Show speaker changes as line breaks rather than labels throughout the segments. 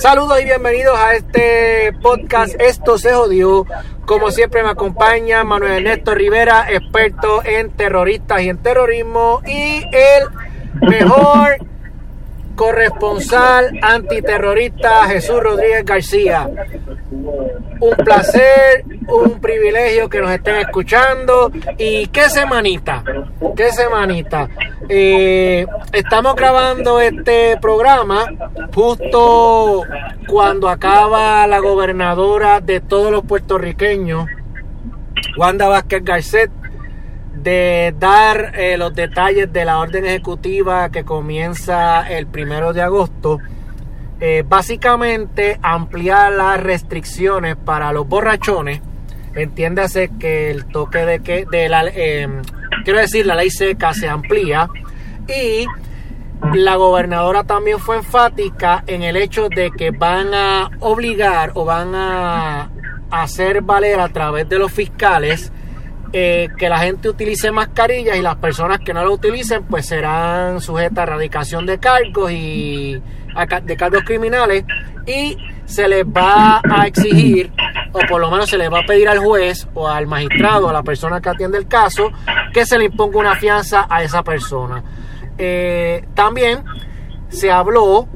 Saludos y bienvenidos a este podcast Esto se jodió. Como siempre me acompaña Manuel Ernesto Rivera, experto en terroristas y en terrorismo y el mejor corresponsal antiterrorista Jesús Rodríguez García. Un placer, un privilegio que nos estén escuchando. Y qué semanita, qué semanita. Eh, estamos grabando este programa justo cuando acaba la gobernadora de todos los puertorriqueños, Wanda Vázquez Garcet, de dar eh, los detalles de la orden ejecutiva que comienza el primero de agosto. Eh, básicamente ampliar las restricciones para los borrachones. Entiéndase que el toque de que de la eh, quiero decir la ley seca se amplía y la gobernadora también fue enfática en el hecho de que van a obligar o van a hacer valer a través de los fiscales eh, que la gente utilice mascarillas y las personas que no lo utilicen pues serán sujetas a erradicación de cargos y de cargos criminales. Y se les va a exigir o por lo menos se les va a pedir al juez o al magistrado a la persona que atiende el caso que se le imponga una fianza a esa persona. Eh, también se habló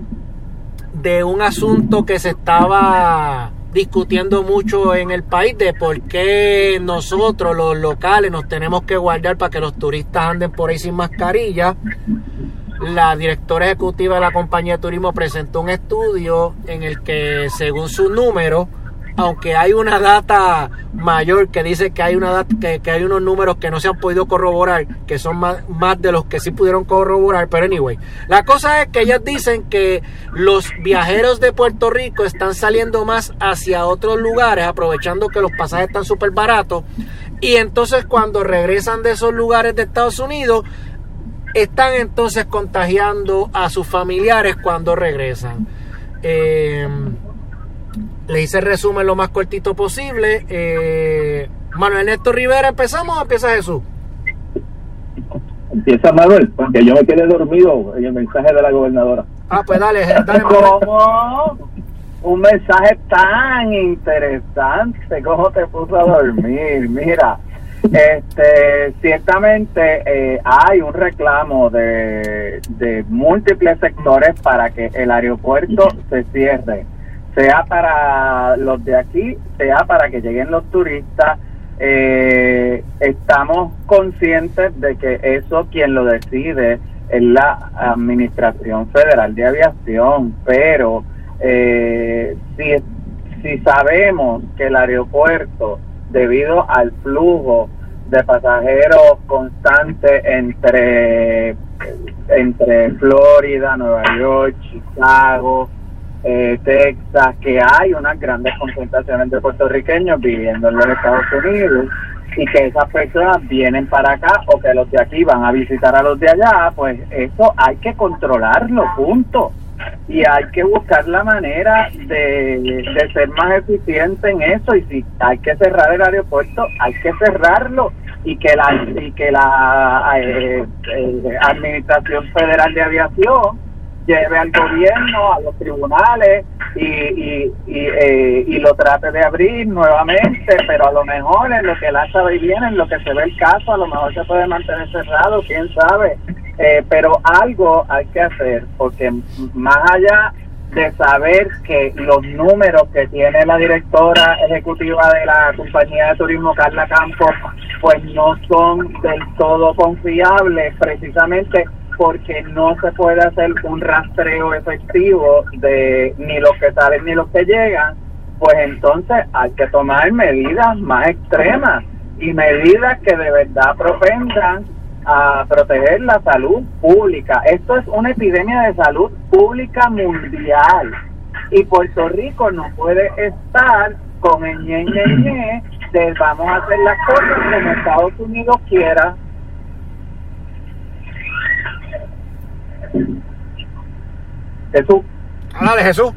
de un asunto que se estaba discutiendo mucho en el país de por qué nosotros los locales nos tenemos que guardar para que los turistas anden por ahí sin mascarilla. La directora ejecutiva de la compañía de turismo presentó un estudio en el que según su número aunque hay una data mayor que dice que hay una data, que, hay unos números que no se han podido corroborar, que son más, más de los que sí pudieron corroborar, pero anyway, la cosa es que ellas dicen que los viajeros de Puerto Rico están saliendo más hacia otros lugares, aprovechando que los pasajes están súper baratos, y entonces cuando regresan de esos lugares de Estados Unidos, están entonces contagiando a sus familiares cuando regresan. Eh, le hice el resumen lo más cortito posible. Eh, Manuel Néstor Rivera, ¿empezamos o empieza Jesús?
Empieza Manuel, porque yo me quedé dormido en el mensaje de la gobernadora.
Ah, pues dale, dale
¿Cómo? Un mensaje tan interesante, ¿cómo te puso a dormir? Mira, este, ciertamente eh, hay un reclamo de, de múltiples sectores para que el aeropuerto se cierre sea para los de aquí, sea para que lleguen los turistas. Eh, estamos conscientes de que eso quien lo decide es la Administración Federal de Aviación, pero eh, si, si sabemos que el aeropuerto, debido al flujo de pasajeros constante entre, entre Florida, Nueva York, Chicago, eh, Texas, que hay unas grandes concentraciones de puertorriqueños viviendo en los Estados Unidos y que esas personas vienen para acá o que los de aquí van a visitar a los de allá, pues eso hay que controlarlo, punto. Y hay que buscar la manera de, de ser más eficiente en eso y si hay que cerrar el aeropuerto, hay que cerrarlo y que la y que la eh, eh, Administración Federal de Aviación lleve al gobierno, a los tribunales y, y, y, eh, y, lo trate de abrir nuevamente, pero a lo mejor en lo que la sabe bien, en lo que se ve el caso, a lo mejor se puede mantener cerrado, quién sabe. Eh, pero algo hay que hacer, porque más allá de saber que los números que tiene la directora ejecutiva de la compañía de turismo Carla Campos pues no son del todo confiables precisamente porque no se puede hacer un rastreo efectivo de ni los que salen ni los que llegan, pues entonces hay que tomar medidas más extremas y medidas que de verdad propendan a proteger la salud pública. Esto es una epidemia de salud pública mundial y Puerto Rico no puede estar con el ñe, ñe, de vamos a hacer las cosas como Estados Unidos quiera Jesús.
de Jesús.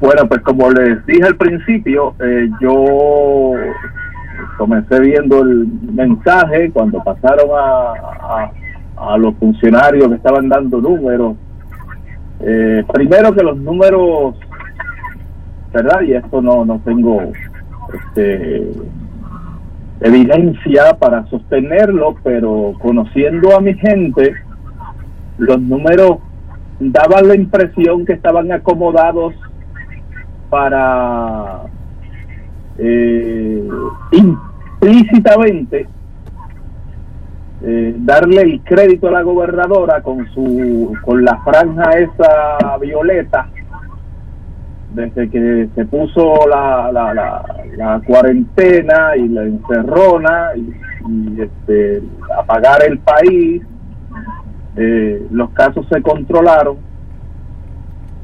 Bueno, pues como les dije al principio, eh, yo comencé viendo el mensaje cuando pasaron a, a, los funcionarios que estaban dando números
Eh, primero que los números, ¿verdad? Y esto no, no tengo este, evidencia para sostenerlo, pero conociendo a mi gente, los números daban la impresión que estaban acomodados para eh, implícitamente eh, darle el crédito a la gobernadora con su con la franja esa violeta desde que se puso la, la, la, cuarentena y la encerrona y, este, apagar el país eh, los casos se controlaron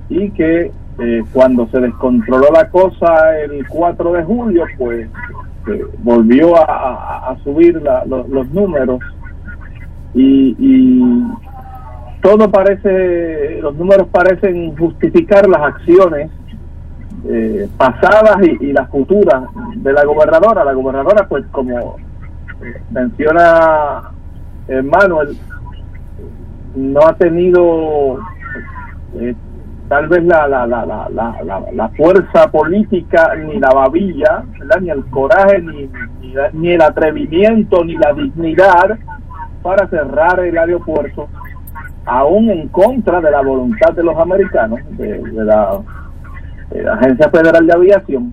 y que eh, cuando se descontroló la cosa el 4 de julio pues volvió a, subir los números y, todo parece, los números parecen justificar las acciones eh, pasadas y, las futuras de la gobernadora. La gobernadora, pues como menciona Manuel, no ha tenido eh, tal vez la, la, la, la, la, fuerza política, ni la babilla, ni el coraje, ni, ni el atrevimiento, ni la dignidad para cerrar el aeropuerto, aún en contra de la voluntad de los americanos, de, la, Agencia Federal de Aviación.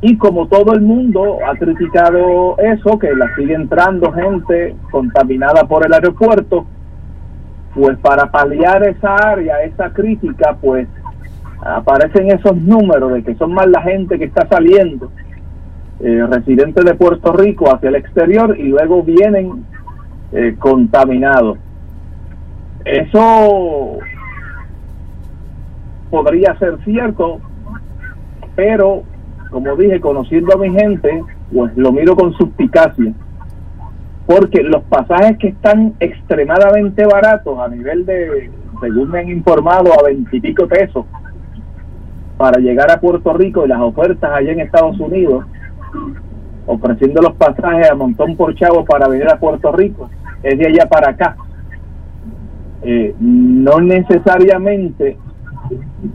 Y como todo el mundo ha criticado eso, que la sigue entrando gente contaminada por el aeropuerto, pues para paliar esa área, esa crítica, pues aparecen esos números de que son más la gente que está saliendo, eh, residentes de Puerto Rico hacia el exterior y luego vienen eh, contaminado. Eso podría ser cierto, pero como dije, conociendo a mi gente, pues lo miro con suspicacia, porque los pasajes que están extremadamente baratos a nivel de, según me han informado, a veintipico pesos para llegar a Puerto Rico y las ofertas allá en Estados Unidos, ofreciendo los pasajes a montón por chavo para venir a Puerto Rico, es de allá para acá. Eh, no necesariamente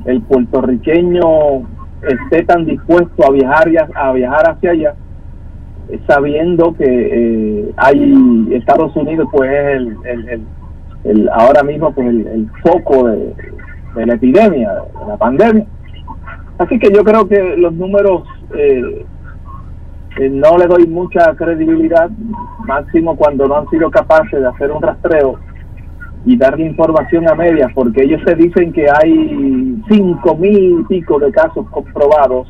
el puertorriqueño esté tan dispuesto a viajar a viajar hacia allá sabiendo que eh, hay Estados Unidos pues es el, el, ahora mismo pues el, foco de, la epidemia de la pandemia. Así que yo creo que los números eh, eh, no le doy mucha credibilidad, máximo cuando no han sido capaces de hacer un rastreo y darle información a medias, porque ellos se dicen que hay cinco mil y pico de casos comprobados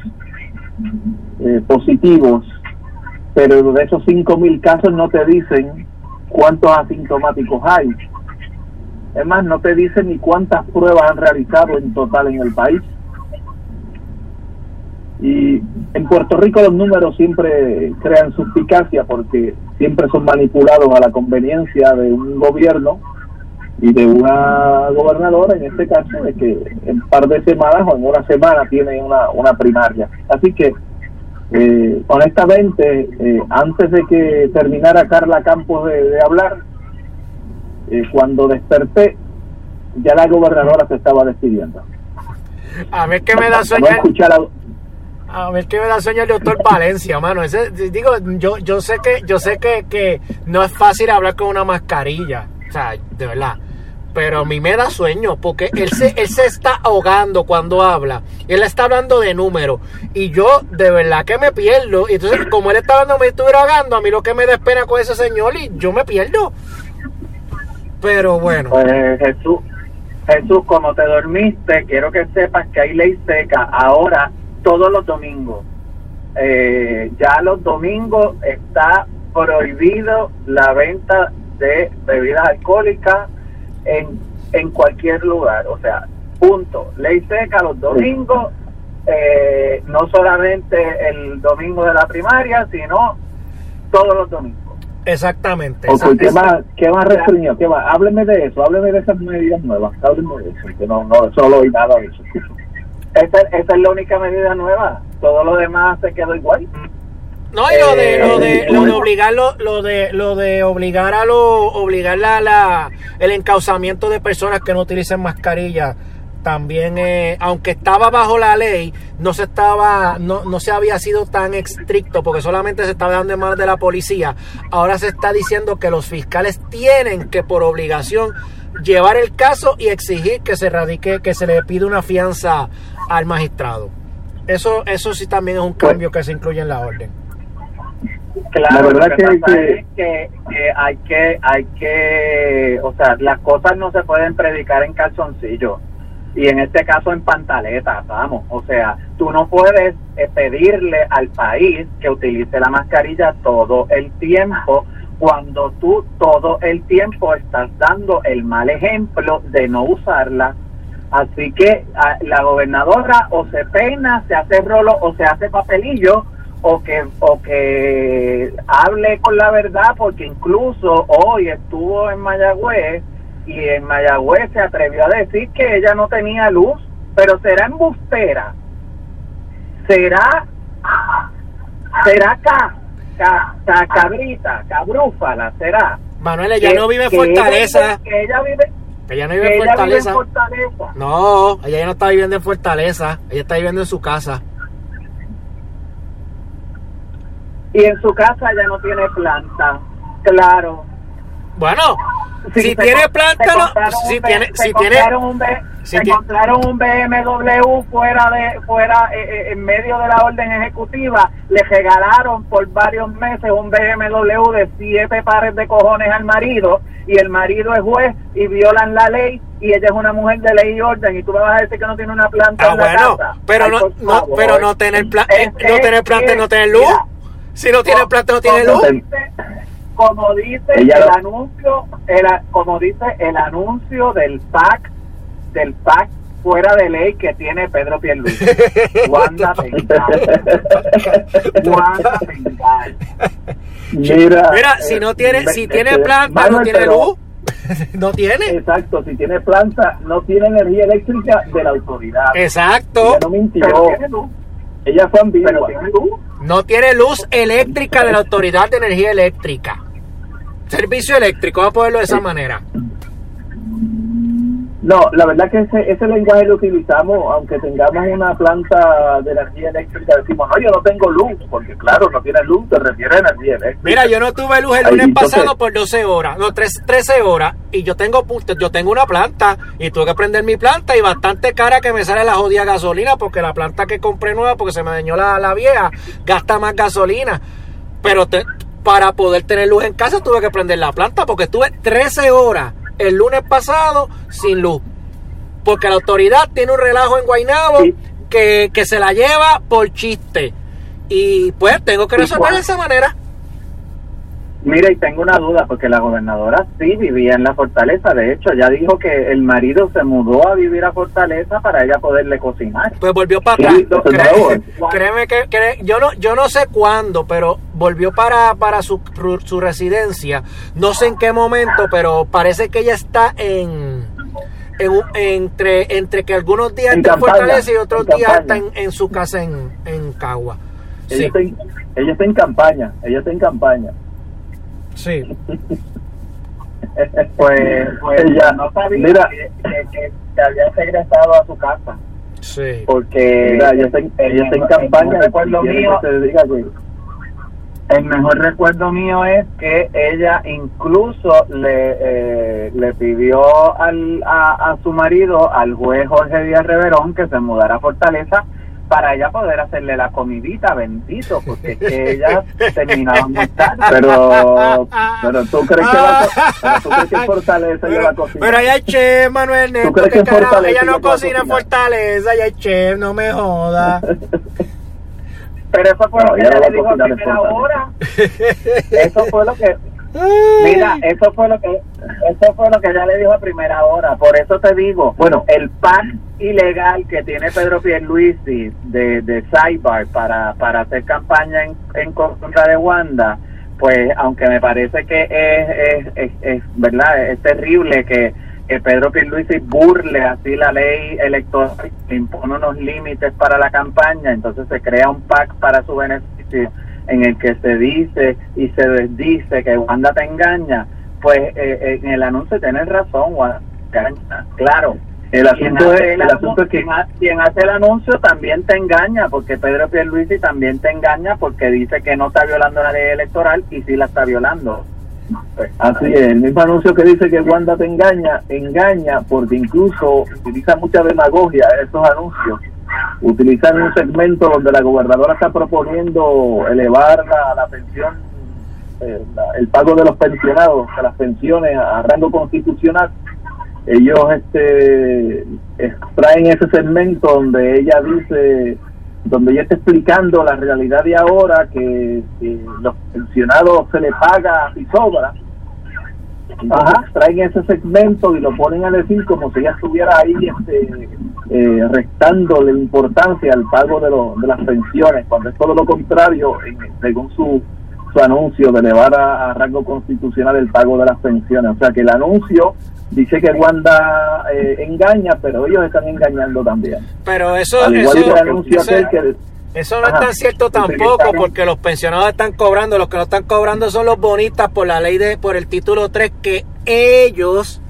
eh, positivos, pero de esos cinco mil casos no te dicen cuántos asintomáticos hay. Es más, no te dicen ni cuántas pruebas han realizado en total en el país. Y en Puerto Rico los números siempre crean suspicacia porque siempre son manipulados a la conveniencia de un gobierno y de una gobernadora, en este caso, de que en un par de semanas o en una semana tienen una, una primaria. Así que, eh, honestamente, eh, antes de que terminara Carla Campos de, hablar, eh, cuando desperté, ya la gobernadora se estaba despidiendo.
A ver qué me da sueño. A ver qué me da sueño el doctor Valencia, mano. Ese, digo, yo, yo sé que, yo sé que, que no es fácil hablar con una mascarilla. O sea, de verdad. Pero a mí me da sueño porque él se, él se está ahogando cuando habla. Él está hablando de números. Y yo de verdad que me pierdo. Entonces, como él está hablando, me estuviera ahogando. A mí lo que me da pena con ese señor y yo me pierdo. Pero bueno.
Pues Jesús, Jesús, como te dormiste, quiero que sepas que hay ley seca. Ahora todos los domingos. Eh, ya los domingos está prohibido la venta de bebidas alcohólicas en, en cualquier lugar. O sea, punto. Ley seca los domingos, eh, no solamente el domingo de la primaria, sino todos los domingos.
Exactamente.
¿qué, más, ¿Qué más restringió? ¿Qué más? Hábleme de eso, hábleme de esas medidas nuevas, hábleme de eso, que no, no solo oí nada de eso. Esa, es la única medida nueva. Todo lo demás se quedó igual.
No, y lo de, lo de, lo de obligar, lo, lo de, lo de obligar a lo, obligar la, la, el encauzamiento de personas que no utilicen mascarilla, también, eh, aunque estaba bajo la ley, no se estaba, no, no se había sido tan estricto, porque solamente se estaba dando en manos de la policía. Ahora se está diciendo que los fiscales tienen que por obligación llevar el caso y exigir que se radique, que se le pida una fianza al magistrado. Eso, eso sí también es un cambio que se incluye en la orden.
Claro, la verdad que, que, que, que, hay que, hay que, o sea, las cosas no se pueden predicar en calzoncillo y en este caso en pantaleta, vamos, o sea, tú no puedes eh, pedirle al país que utilice la mascarilla todo el tiempo cuando tú todo el tiempo estás dando el mal ejemplo de no usarla. Así que la gobernadora o se peina, se hace rolo o se hace papelillo o que o que hable con la verdad porque incluso hoy estuvo en Mayagüez y en Mayagüez se atrevió a decir que ella no tenía luz, pero será embustera, será será ca, ca, cabrita, cabrúfala, será.
Manuel, ella no vive en Fortaleza.
que ella vive
ella no vive, en Fortaleza. No, ella ya no está viviendo en Fortaleza, ella está viviendo en su casa.
Y en su casa ya no tiene planta, claro.
Bueno, si tiene planta, si tiene, si tiene,
un, se compraron un BMW fuera de, fuera eh, eh, en medio de la orden ejecutiva, le regalaron por varios meses un BMW de siete pares de cojones al marido y el marido es juez y violan la ley y ella es una mujer de ley y orden y tú me vas a decir que no tiene una planta
ah, en la casa. Pero no, no, pero no tener, plan, no tener planta no tener luz. Si no tiene planta no tiene luz
como dice el anuncio, el, como dice el anuncio del PAC, del PAC fuera de ley que tiene Pedro Pierluisi. Wanda
Wanda Mira, Mira, si no tiene, si tiene planta, no tiene luz. no tiene.
Exacto, si tiene planta, no tiene energía eléctrica de la autoridad.
Exacto.
Ella no mintió. Ella fue ambigua.
No tiene luz eléctrica de la autoridad de energía eléctrica. Servicio eléctrico, vamos a ponerlo de esa manera.
No, la verdad que ese, ese lenguaje lo utilizamos, aunque tengamos una planta de energía eléctrica, decimos, no, yo no tengo luz, porque claro, no tiene luz, te refiere a energía eléctrica.
Mira, yo no tuve luz el lunes pasado por 12 horas, no, 3, 13 horas, y yo tengo yo tengo una planta, y tuve que prender mi planta, y bastante cara que me sale la jodida gasolina, porque la planta que compré nueva, porque se me dañó la, la vieja, gasta más gasolina. Pero te, para poder tener luz en casa tuve que prender la planta porque estuve 13 horas el lunes pasado sin luz. Porque la autoridad tiene un relajo en Guaynabo que, se la lleva por chiste. Y pues tengo que resolver de esa manera.
Mira, y tengo una duda, porque la gobernadora sí vivía en la fortaleza. De hecho, ya dijo que el marido se mudó a vivir a Fortaleza para ella poderle cocinar.
Pues volvió para atrás. créeme que, yo no yo no sé cuándo, pero volvió para, para su, su residencia. No sé en qué momento, pero parece que ella está en... entre, entre que algunos días está en Fortaleza y otros días está en, su casa en, en Cagua.
Ella, está en, ella está en campaña, ella está en campaña.
Sí.
pues, pues ella no sabía mira, que, que, había regresado a su casa.
Sí.
Porque ella está, en campaña. Recuerdo mío, el mejor recuerdo mío es que ella incluso le, eh, le pidió al, a, a, su marido, al juez Jorge Díaz Reverón, que se mudara a Fortaleza para ella poder hacerle la comidita, bendito, porque ella terminaba muy tarde. Pero, pero tú crees que, la, pero tú crees que Fortaleza pero, la cocina.
Pero hay chef, Manuel Neto, ¿Tú crees que, Fortaleza ella no cocina en Fortaleza, ella es chef, no me joda.
Pero eso fue lo que ella le dijo a primera hora. Eso fue lo que Mira, eso fue lo que eso fue lo que ella le dijo a primera hora. Por eso te digo, bueno, el PAN ilegal que tiene Pedro Pierluisi de, de Cyber para, para hacer campaña en, en contra de Wanda, pues aunque me parece que es, es, es, verdad, es terrible que, que Pedro Pierluisi burle así la ley electoral, impone unos límites para la campaña, entonces se crea un PAC para su beneficio en el que se dice y se desdice que Wanda te engaña, pues eh, eh, en el anuncio tienes razón, Wanda claro. El asunto, es, el, asunto es que quien hace el anuncio también te engaña, porque Pedro Pierluisi también te engaña porque dice que no está violando la ley electoral y sí la está violando.
Pues, Así es, el mismo anuncio que dice que Wanda te engaña, engaña porque incluso utiliza mucha demagogia esos anuncios. Utilizan un segmento donde la gobernadora está proponiendo elevar la, la pensión, eh, el pago de los pensionados, de las pensiones a rango constitucional. Ellos este extraen ese segmento donde ella dice donde ella está explicando la realidad de ahora que, los pensionados se les paga y sobra Ajá. extraen ese segmento y lo ponen a decir como si ella estuviera ahí este, eh, restando la importancia al pago de, de las pensiones cuando es todo lo contrario según su, su anuncio de elevar a rango constitucional el pago de las pensiones o sea que el anuncio dice que Wanda eh, engaña, pero ellos están engañando también.
Pero eso, eso, eso, no es tan cierto tampoco, porque los pensionados están cobrando, los que no están cobrando son los bonistas por la ley de, por el título 3 que ellos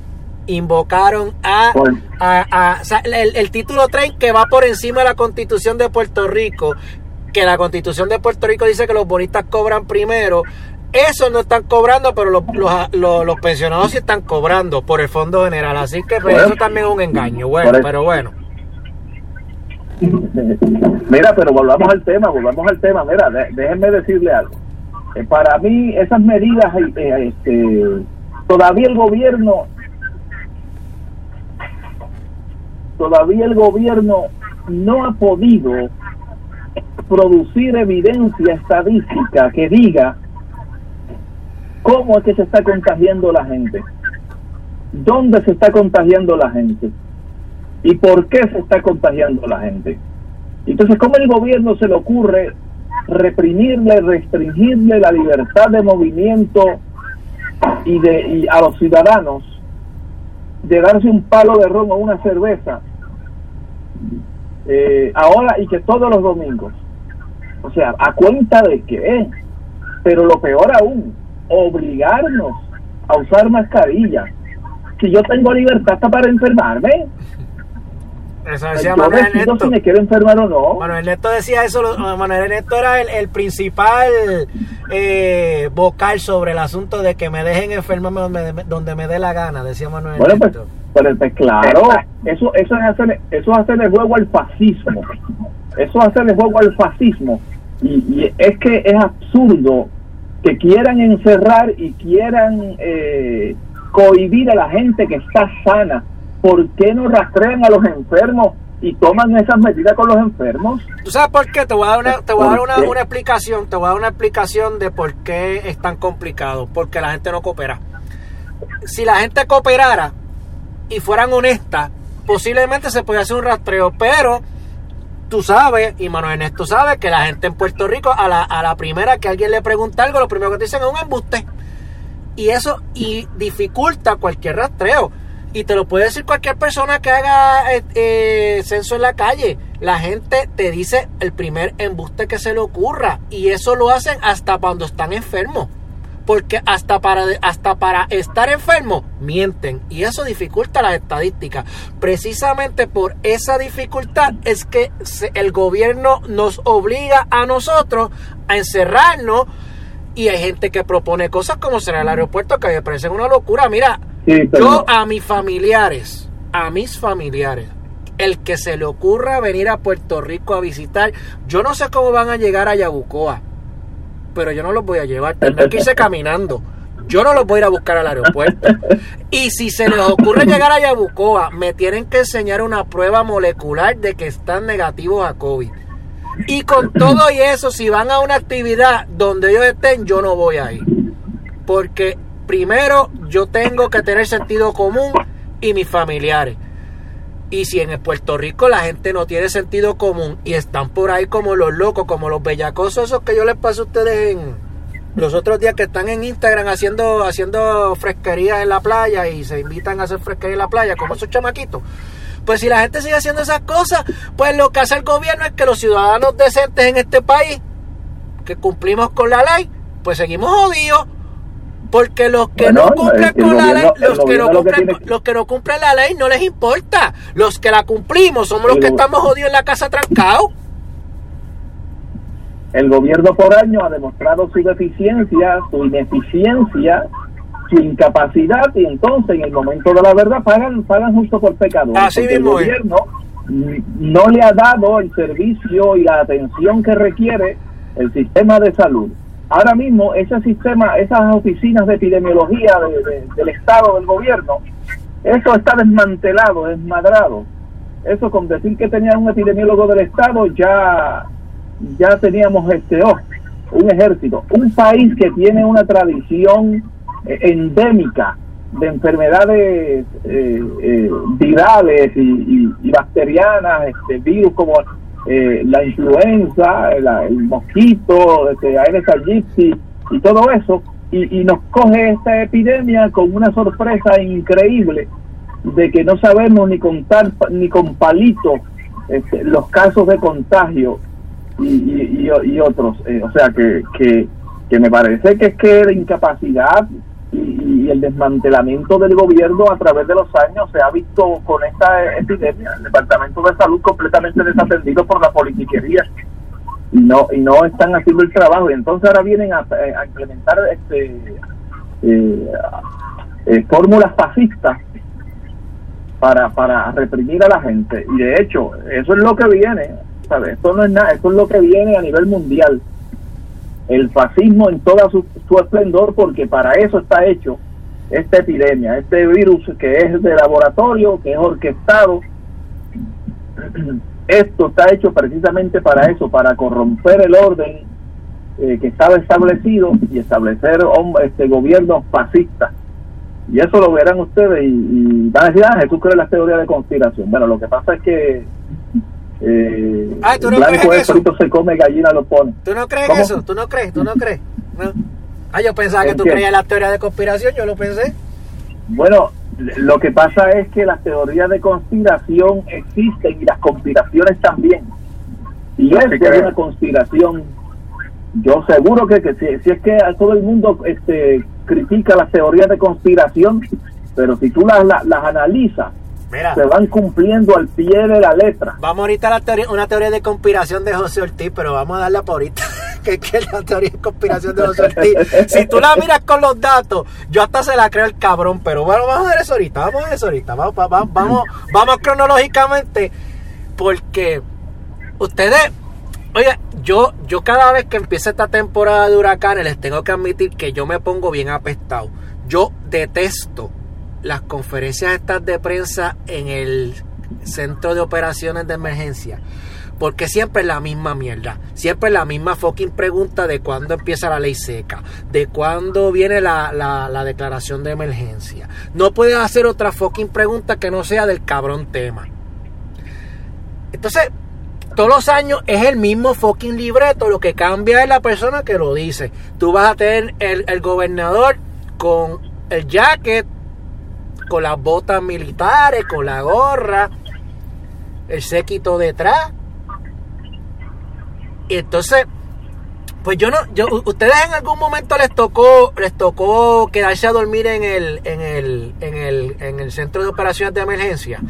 invocaron a, a, el, el, título 3 que va por encima de la constitución de Puerto Rico, que la constitución de Puerto Rico dice que los bonistas cobran primero, eso no están cobrando, pero los, los, los, pensionados sí están cobrando por el Fondo General. Así que pues, eso también es un engaño. Bueno, pero bueno.
Mira, pero volvamos al tema, volvamos al tema. Mira, déjenme decirle algo. Eh, para mí, esas medidas, eh, este, todavía el gobierno, todavía el gobierno no ha podido producir evidencia estadística que diga ¿Cómo es que se está contagiando la gente? ¿Dónde se está contagiando la gente? ¿Y por qué se está contagiando la gente? Entonces, ¿cómo el gobierno se le ocurre reprimirle, restringirle la libertad de movimiento y, de, a los ciudadanos de darse un palo de ron o una cerveza eh, ahora y que todos los domingos? O sea, a cuenta de qué? Pero lo peor aún, obligarnos a usar mascarilla. Si yo tengo libertad hasta para enfermarme.
Eso decía Manuel
Ernesto. si me quiero enfermar o no.
Manuel Ernesto decía eso. Manuel Ernesto era el, principal eh, vocal sobre el asunto de que me dejen enfermarme donde, donde me dé la gana, decía Manuel
bueno, Pues, pues, claro, eso, eso, es hacer, eso es hacerle juego al fascismo. Eso es hacerle juego al fascismo. Y, y es que es absurdo que quieran encerrar y quieran eh, cohibir a la gente que está sana, ¿por qué no rastrean a los enfermos y toman esas medidas con los enfermos?
¿Tú sabes por qué? Te voy a dar una, te voy a dar una, una, explicación, te voy a dar una explicación de por qué es tan complicado, porque la gente no coopera. Si la gente cooperara y fueran honestas, posiblemente se podría hacer un rastreo, pero tú sabes, y Manuel Ernesto sabe, que la gente en Puerto Rico, a la, a la primera que alguien le pregunta algo, lo primero que te dicen es un embuste. Y eso y dificulta cualquier rastreo. Y te lo puede decir cualquier persona que haga eh, eh, censo en la calle. La gente te dice el primer embuste que se le ocurra. Y eso lo hacen hasta cuando están enfermos porque hasta para, hasta para estar enfermo mienten y eso dificulta las estadísticas. Precisamente por esa dificultad es que el gobierno nos obliga a nosotros a encerrarnos y hay gente que propone cosas como será el aeropuerto que me parece una locura. Mira, yo a mis familiares, a mis familiares, el que se le ocurra venir a Puerto Rico a visitar, yo no sé cómo van a llegar a Yabucoa pero yo no los voy a llevar. Tendrán que irse caminando. Yo no los voy a ir a buscar al aeropuerto. Y si se les ocurre llegar a Yabucoa, me tienen que enseñar una prueba molecular de que están negativos a COVID. Y con todo y eso, si van a una actividad donde ellos estén, yo no voy a ir. Porque primero yo tengo que tener sentido común y mis familiares. Y si en Puerto Rico la gente no tiene sentido común y están por ahí como los locos, como los bellacosos, esos que yo les paso a ustedes en los otros días que están en Instagram haciendo, haciendo fresquería en la playa y se invitan a hacer fresquería en la playa, como esos chamaquitos. Pues si la gente sigue haciendo esas cosas, pues lo que hace el gobierno es que los ciudadanos decentes en este país que cumplimos con la ley, pues seguimos jodidos. Porque los que
Bueno,
no cumplen con la ley, los que, no
gobierno lo que
cumplen,
tiene-
los que no cumplen la ley no les importa. Los que la cumplimos somos los que estamos jodidos en la casa trancados.
El gobierno por año ha demostrado su deficiencia, su ineficiencia, su incapacidad y entonces en el momento de la verdad pagan pagan justo por pecado.
Así mismo
el gobierno no le ha dado el servicio y la atención que requiere el sistema de salud. Ahora mismo ese sistema, esas oficinas de epidemiología de- de- del Estado, del gobierno, eso está desmantelado, desmadrado. Eso con decir que tenía un epidemiólogo del Estado ya ya teníamos este oh, un ejército, un país que tiene una tradición endémica de enfermedades eh, eh, virales y, bacterianas, este virus como eh, la influenza, el, el mosquito, este, Aedes aegypti y todo eso, y, y nos coge esta epidemia con una sorpresa increíble de que no sabemos ni contar ni con palitos este, los casos de contagio y- y otros. Eh, o sea, que, que, que me parece que es que la incapacidad y, el desmantelamiento del gobierno a través de los años se ha visto con esta epidemia. El Departamento de Salud completamente desatendido por la politiquería y no y no están haciendo el trabajo y entonces ahora vienen a, a implementar este eh, eh, fórmulas fascistas para, para reprimir a la gente. Y de hecho, eso es lo que viene, ¿sabes? Esto no es nada, eso es lo que viene a nivel mundial. El fascismo en toda su, su esplendor, porque para eso está hecho esta epidemia, este virus que es de laboratorio, que es orquestado. Esto está hecho precisamente para eso, para corromper el orden eh, que estaba establecido y establecer este gobiernos fascistas. Y eso lo verán ustedes y, y van a decir, ah, Jesús cree las teorías de conspiración. Bueno, lo que pasa es que eh,
Ay, ¿tú no
blanco
crees
es
eso?
frito se come, gallina lo pone.
¿Tú no crees
¿Cómo?
eso? ¿Tú no crees? ¿Tú no crees? No. Ah, yo pensaba que
¿En
tú
qué?
creías en las teorías de conspiración, yo lo pensé.
Bueno, lo que pasa es que las teorías de conspiración existen y las conspiraciones también. Y
Yo
es una conspiración. Yo seguro que, que si, si es que a todo el mundo este, critica las teorías de conspiración, pero si tú las, las, las analizas,
Mira,
se van cumpliendo al pie de la letra.
vamos ahorita a la teoría, una teoría de conspiración de José Ortiz, pero vamos a darla por ahorita. que es que la teoría de conspiración de José Ortiz, si tú la miras con los datos, yo hasta se la creo el cabrón, pero bueno, vamos a ver eso ahorita, vamos a ver eso ahorita, vamos, va- va- vamos, vamos cronológicamente, porque ustedes, oye, yo, yo cada vez que empieza esta temporada de huracanes, les tengo que admitir que yo me pongo bien apestado. Yo detesto las conferencias estas de prensa en el centro de operaciones de emergencia. Porque siempre es la misma mierda. Siempre es la misma fucking pregunta de cuándo empieza la ley seca. De cuándo viene la, la- la declaración de emergencia. No puedes hacer otra fucking pregunta que no sea del cabrón tema. Entonces, todos los años es el mismo fucking libreto. Lo que cambia es la persona que lo dice. Tú vas a tener el, el gobernador con el jacket, con las botas militares, con la gorra, el séquito detrás. Y entonces, pues yo no, yo, ustedes en algún momento les tocó, les tocó quedarse a dormir en el, en el, en el, en el centro de operaciones de emergencia.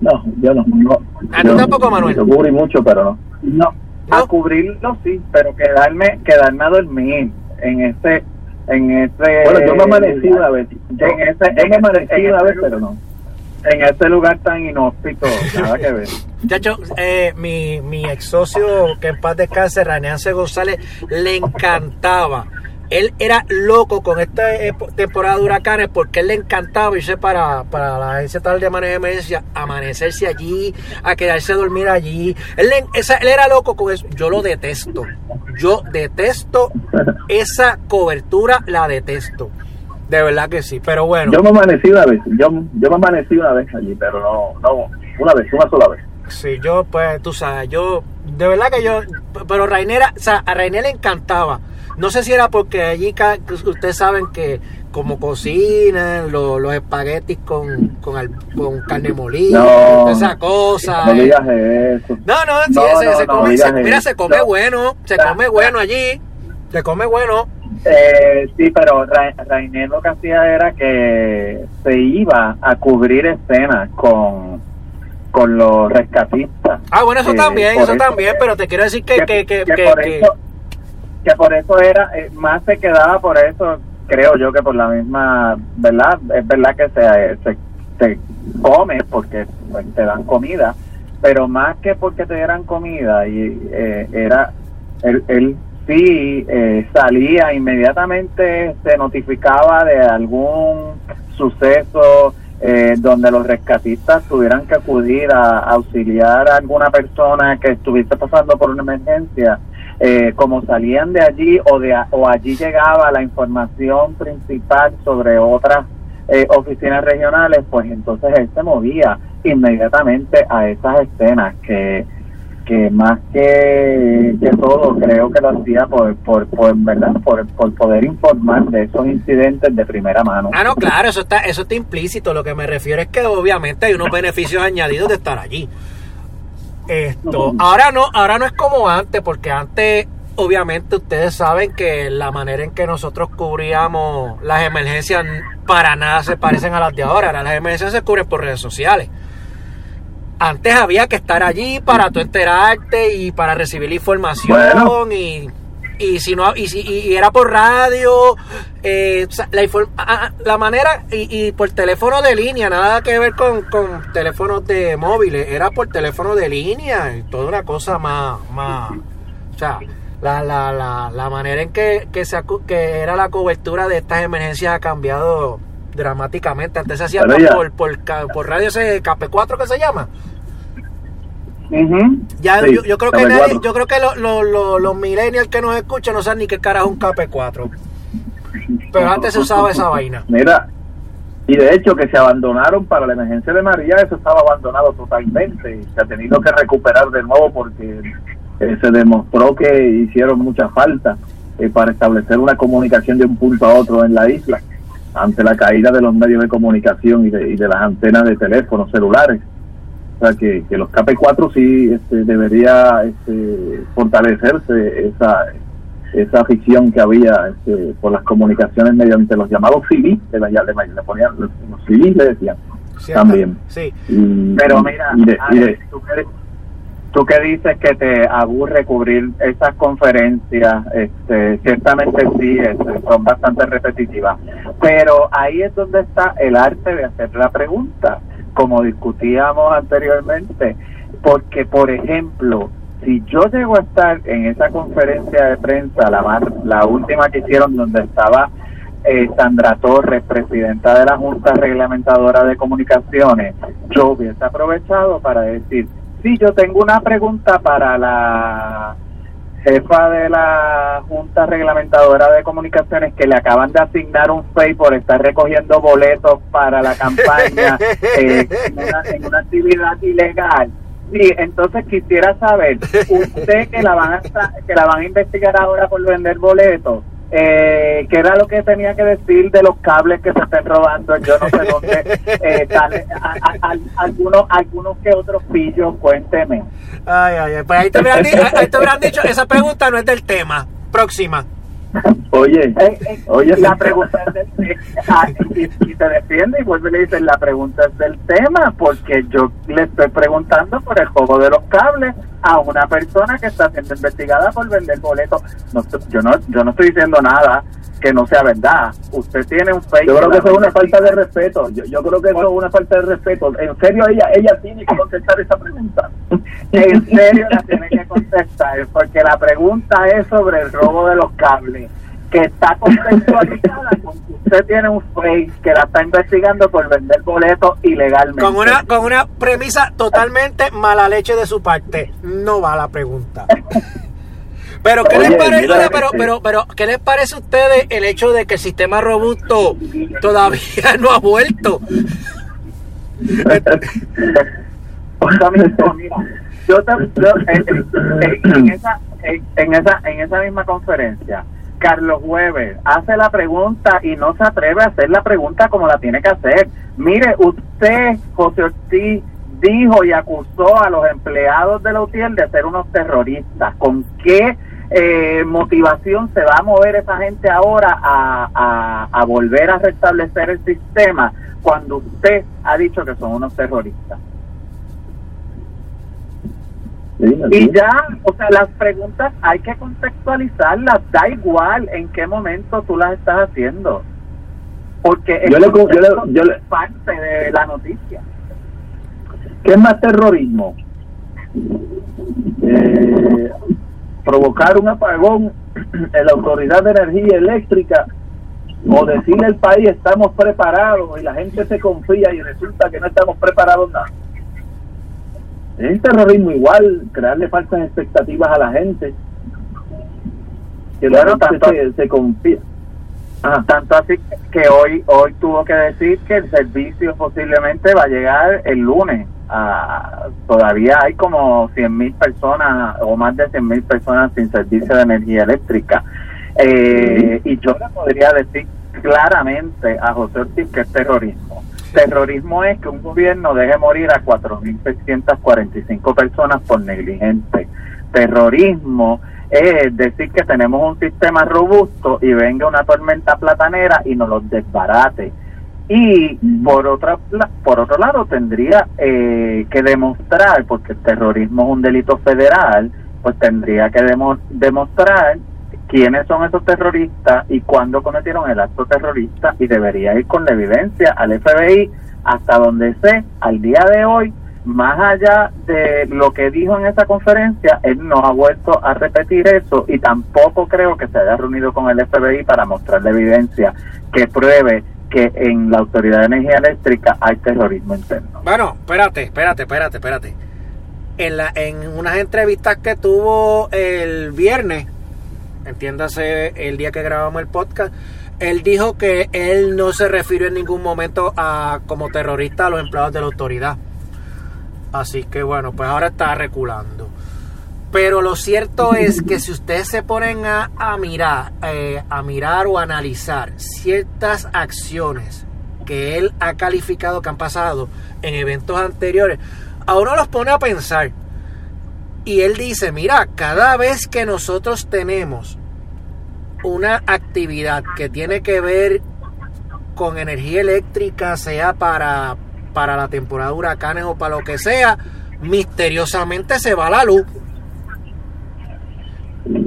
No, yo no. no
tú
Yo-
tampoco, Manuel.
Yo cubrí mucho, pero no.
No,
¿No?
a cubrirlo sí, pero quedarme, quedarme a dormir en ese, en ese.
Bueno, yo me amanecí una vez. Yo,
En ese-
yo
en
me
ese-
amanecí
en
una vez,
lugar.
pero no.
En ese lugar tan inhóspito, nada que ver.
Muchacho, eh, mi, mi ex socio, que en paz descanse, Raneance González, le encantaba. Él era loco con esta epo- temporada de huracanes porque él le encantaba irse para, para la agencia tal de manejo de emergencia, amanecerse allí, a quedarse a dormir allí. Él, le- esa- él era loco con eso. Yo lo detesto. Yo detesto esa cobertura, la detesto. De verdad que sí, pero bueno.
Yo me amanecí una vez. Yo, yo me amanecí una vez allí, pero no, no, una vez, una sola vez.
Sí, yo, pues, tú sabes, yo, de verdad que yo, pero Rainera, o sea, a Rainer le encantaba. No sé si era porque allí, ustedes saben que como cocinan, los, los espaguetis con, con, al- con carne molida,
No,
esa cosa.
No digas eso.
No, no, sí,
No,
se,
no,
se
no
come, se- mira, se come
No.
bueno, se come bueno allí, se come bueno.
Eh, sí, pero Ra- Rainier lo que hacía era que se iba a cubrir escenas con, con los rescatistas.
Ah, bueno, eso
Eh,
también, eso también, pero te quiero decir que, que, que,
que
que-
por
que-
eso que por eso era eh, más se quedaba por eso creo yo que por la misma verdad es verdad que se, se, se come porque pues, te dan comida pero más que porque te dieran comida y eh, era él, él sí eh, salía inmediatamente se notificaba de algún suceso eh, donde los rescatistas tuvieran que acudir a auxiliar a alguna persona que estuviese pasando por una emergencia, eh, como salían de allí o, de, o allí llegaba la información principal sobre otras eh, oficinas regionales, pues entonces él se movía inmediatamente a esas escenas que que más que, que todo creo que lo hacía por, por, por verdad por, por poder informar de esos incidentes de primera mano
Ah, no, claro, eso está, eso está implícito. Lo que me refiero es que obviamente hay unos beneficios añadidos de estar allí. Esto, ahora no, ahora no es como antes, porque antes, obviamente, ustedes saben que la manera en que nosotros cubríamos las emergencias para nada se parecen a las de ahora. Ahora las emergencias se cubren por redes sociales. Antes había que estar allí para tú enterarte y para recibir la información
Bueno.
y, y si no y si y era por radio eh, la, ah, ah, la manera y, y por teléfono de línea nada que ver con, con teléfonos de móviles era por teléfono de línea y toda una cosa más más o sea la, la, la, la manera en que, que, se que era la cobertura de estas emergencias ha cambiado dramáticamente. Antes se hacía por, por, por radio ese KP4 que se llama
Ujú.
ya
Sí,
yo, yo creo que
KP4.
nadie- yo creo que lo- lo- lo- los millennials que nos escuchan no saben ni qué carajo es un KP4 pero antes se usaba esa vaina
Mira, y de hecho que se abandonaron para la emergencia de María, eso estaba abandonado totalmente. Se ha tenido que recuperar de nuevo porque eh, se demostró que hicieron mucha falta eh, para establecer una comunicación de un punto a otro en la isla ante la caída de los medios de comunicación y de, y de las antenas de teléfonos celulares. O sea que, que los KP4 sí este, debería este, fortalecerse esa esa ficción que había este, por las comunicaciones mediante los llamados CB, le, le, le- le ponían los, los le decían
¿cierto?
también.
sí
Y-
pero mira
y de- y de-
que, tú que dices que te aburre cubrir esas conferencias este, ciertamente sí este, son bastante repetitivas pero ahí es donde está el arte de hacer la pregunta como discutíamos anteriormente porque por ejemplo si yo llego a estar en esa conferencia de prensa, la, más, la última que hicieron donde estaba eh, Sandra Torres, presidenta de la Junta Reglamentadora de Comunicaciones, yo hubiese aprovechado para decir, sí, yo tengo una pregunta para la jefa de la Junta Reglamentadora de Comunicaciones que le acaban de asignar un FEI por estar recogiendo boletos para la campaña eh, en, una, en una actividad ilegal. Sí, entonces quisiera saber, usted que la van a que la van a investigar ahora por vender boletos, eh, ¿qué era lo que tenía que decir de los cables que se estén robando? Yo no sé dónde, eh, tal- a- a- a- algunos, algunos que otros pillos, cuénteme.
ay ay ay pues ahí te hubieran, ahí te hubieran dicho esa pregunta no es del tema próxima
Oye,
Eh, eh,
oye,
la pregunta es del ah, y, y te defiende y vuelve y le dice la pregunta es del tema porque yo le estoy preguntando por el juego de los cables a una persona que está siendo investigada por vender boletos. No, yo no yo no estoy diciendo nada que no sea verdad usted tiene un fake
yo creo que eso es una falta de respeto. Yo, yo creo que eso es una falta de respeto. En serio, ella ella tiene que contestar esa pregunta.
en serio la tiene que contestar porque la pregunta es sobre el robo de los cables que está contextualizada con que usted tiene un fake que la está investigando por vender boletos ilegalmente
con una con una premisa totalmente mala leche de su parte no va la pregunta pero qué les parece
mira,
pero
este-
pero pero qué les parece a ustedes el hecho de que el sistema robusto todavía no ha vuelto
yo, te- yo, eh, eh, eh, en, esa, en, en esa en esa misma conferencia Carlos Weber hace la pregunta y no se atreve a hacer la pregunta como la tiene que hacer. Mire, usted, José Ortiz, dijo y acusó a los empleados de la UTIEL de ser unos terroristas. ¿Con qué eh, motivación se va a mover esa gente ahora a, a volver a restablecer el sistema cuando usted ha dicho que son unos terroristas? Y ya, o sea, las preguntas hay que contextualizarlas, da igual en qué momento tú las estás haciendo, porque
yo le, yo
es parte de la noticia.
¿Qué es más terrorismo? Eh, provocar un apagón en la Autoridad de Energía Eléctrica o decirle al país estamos preparados y la gente se confía y resulta que no estamos preparados nada es terrorismo igual, crearle falsas expectativas a la gente.
Que bueno, tanto, se, confía. Tanto así que hoy hoy tuvo que decir que el servicio posiblemente va a llegar el lunes. Ah, todavía hay como 100 mil personas o más de 100 mil personas sin servicio de energía eléctrica. Eh, y yo le podría decir claramente a José Ortiz que es terrorismo Terrorismo es que un gobierno deje morir a 4.645 personas por negligente. Terrorismo es decir que tenemos un sistema robusto y venga una tormenta platanera y nos lo desbarate. Y por otra por otro lado tendría eh, que demostrar, porque el terrorismo es un delito federal, pues tendría que demostrar quiénes son esos terroristas y cuándo cometieron el acto terrorista y debería ir con la evidencia al FBI hasta donde sé, al día de hoy, más allá de lo que dijo en esa conferencia, él no ha vuelto a repetir eso y tampoco creo que se haya reunido con el FBI para mostrar la evidencia que pruebe que en la Autoridad de Energía Eléctrica hay terrorismo interno.
Bueno, espérate, espérate, espérate, espérate. En, la, en unas entrevistas que tuvo el viernes, entiéndase el día que grabamos el podcast, él dijo que él no se refirió en ningún momento a como terrorista a los empleados de la autoridad. Así que bueno, pues ahora está reculando. Pero lo cierto es que si ustedes se ponen a, mirar, eh, a mirar o analizar ciertas acciones que él ha calificado que han pasado en eventos anteriores, a uno los pone a pensar. Y él dice, mira, cada vez que nosotros tenemos una actividad que tiene que ver con energía eléctrica, sea para, para la temporada de huracanes o para lo que sea, misteriosamente se va la luz.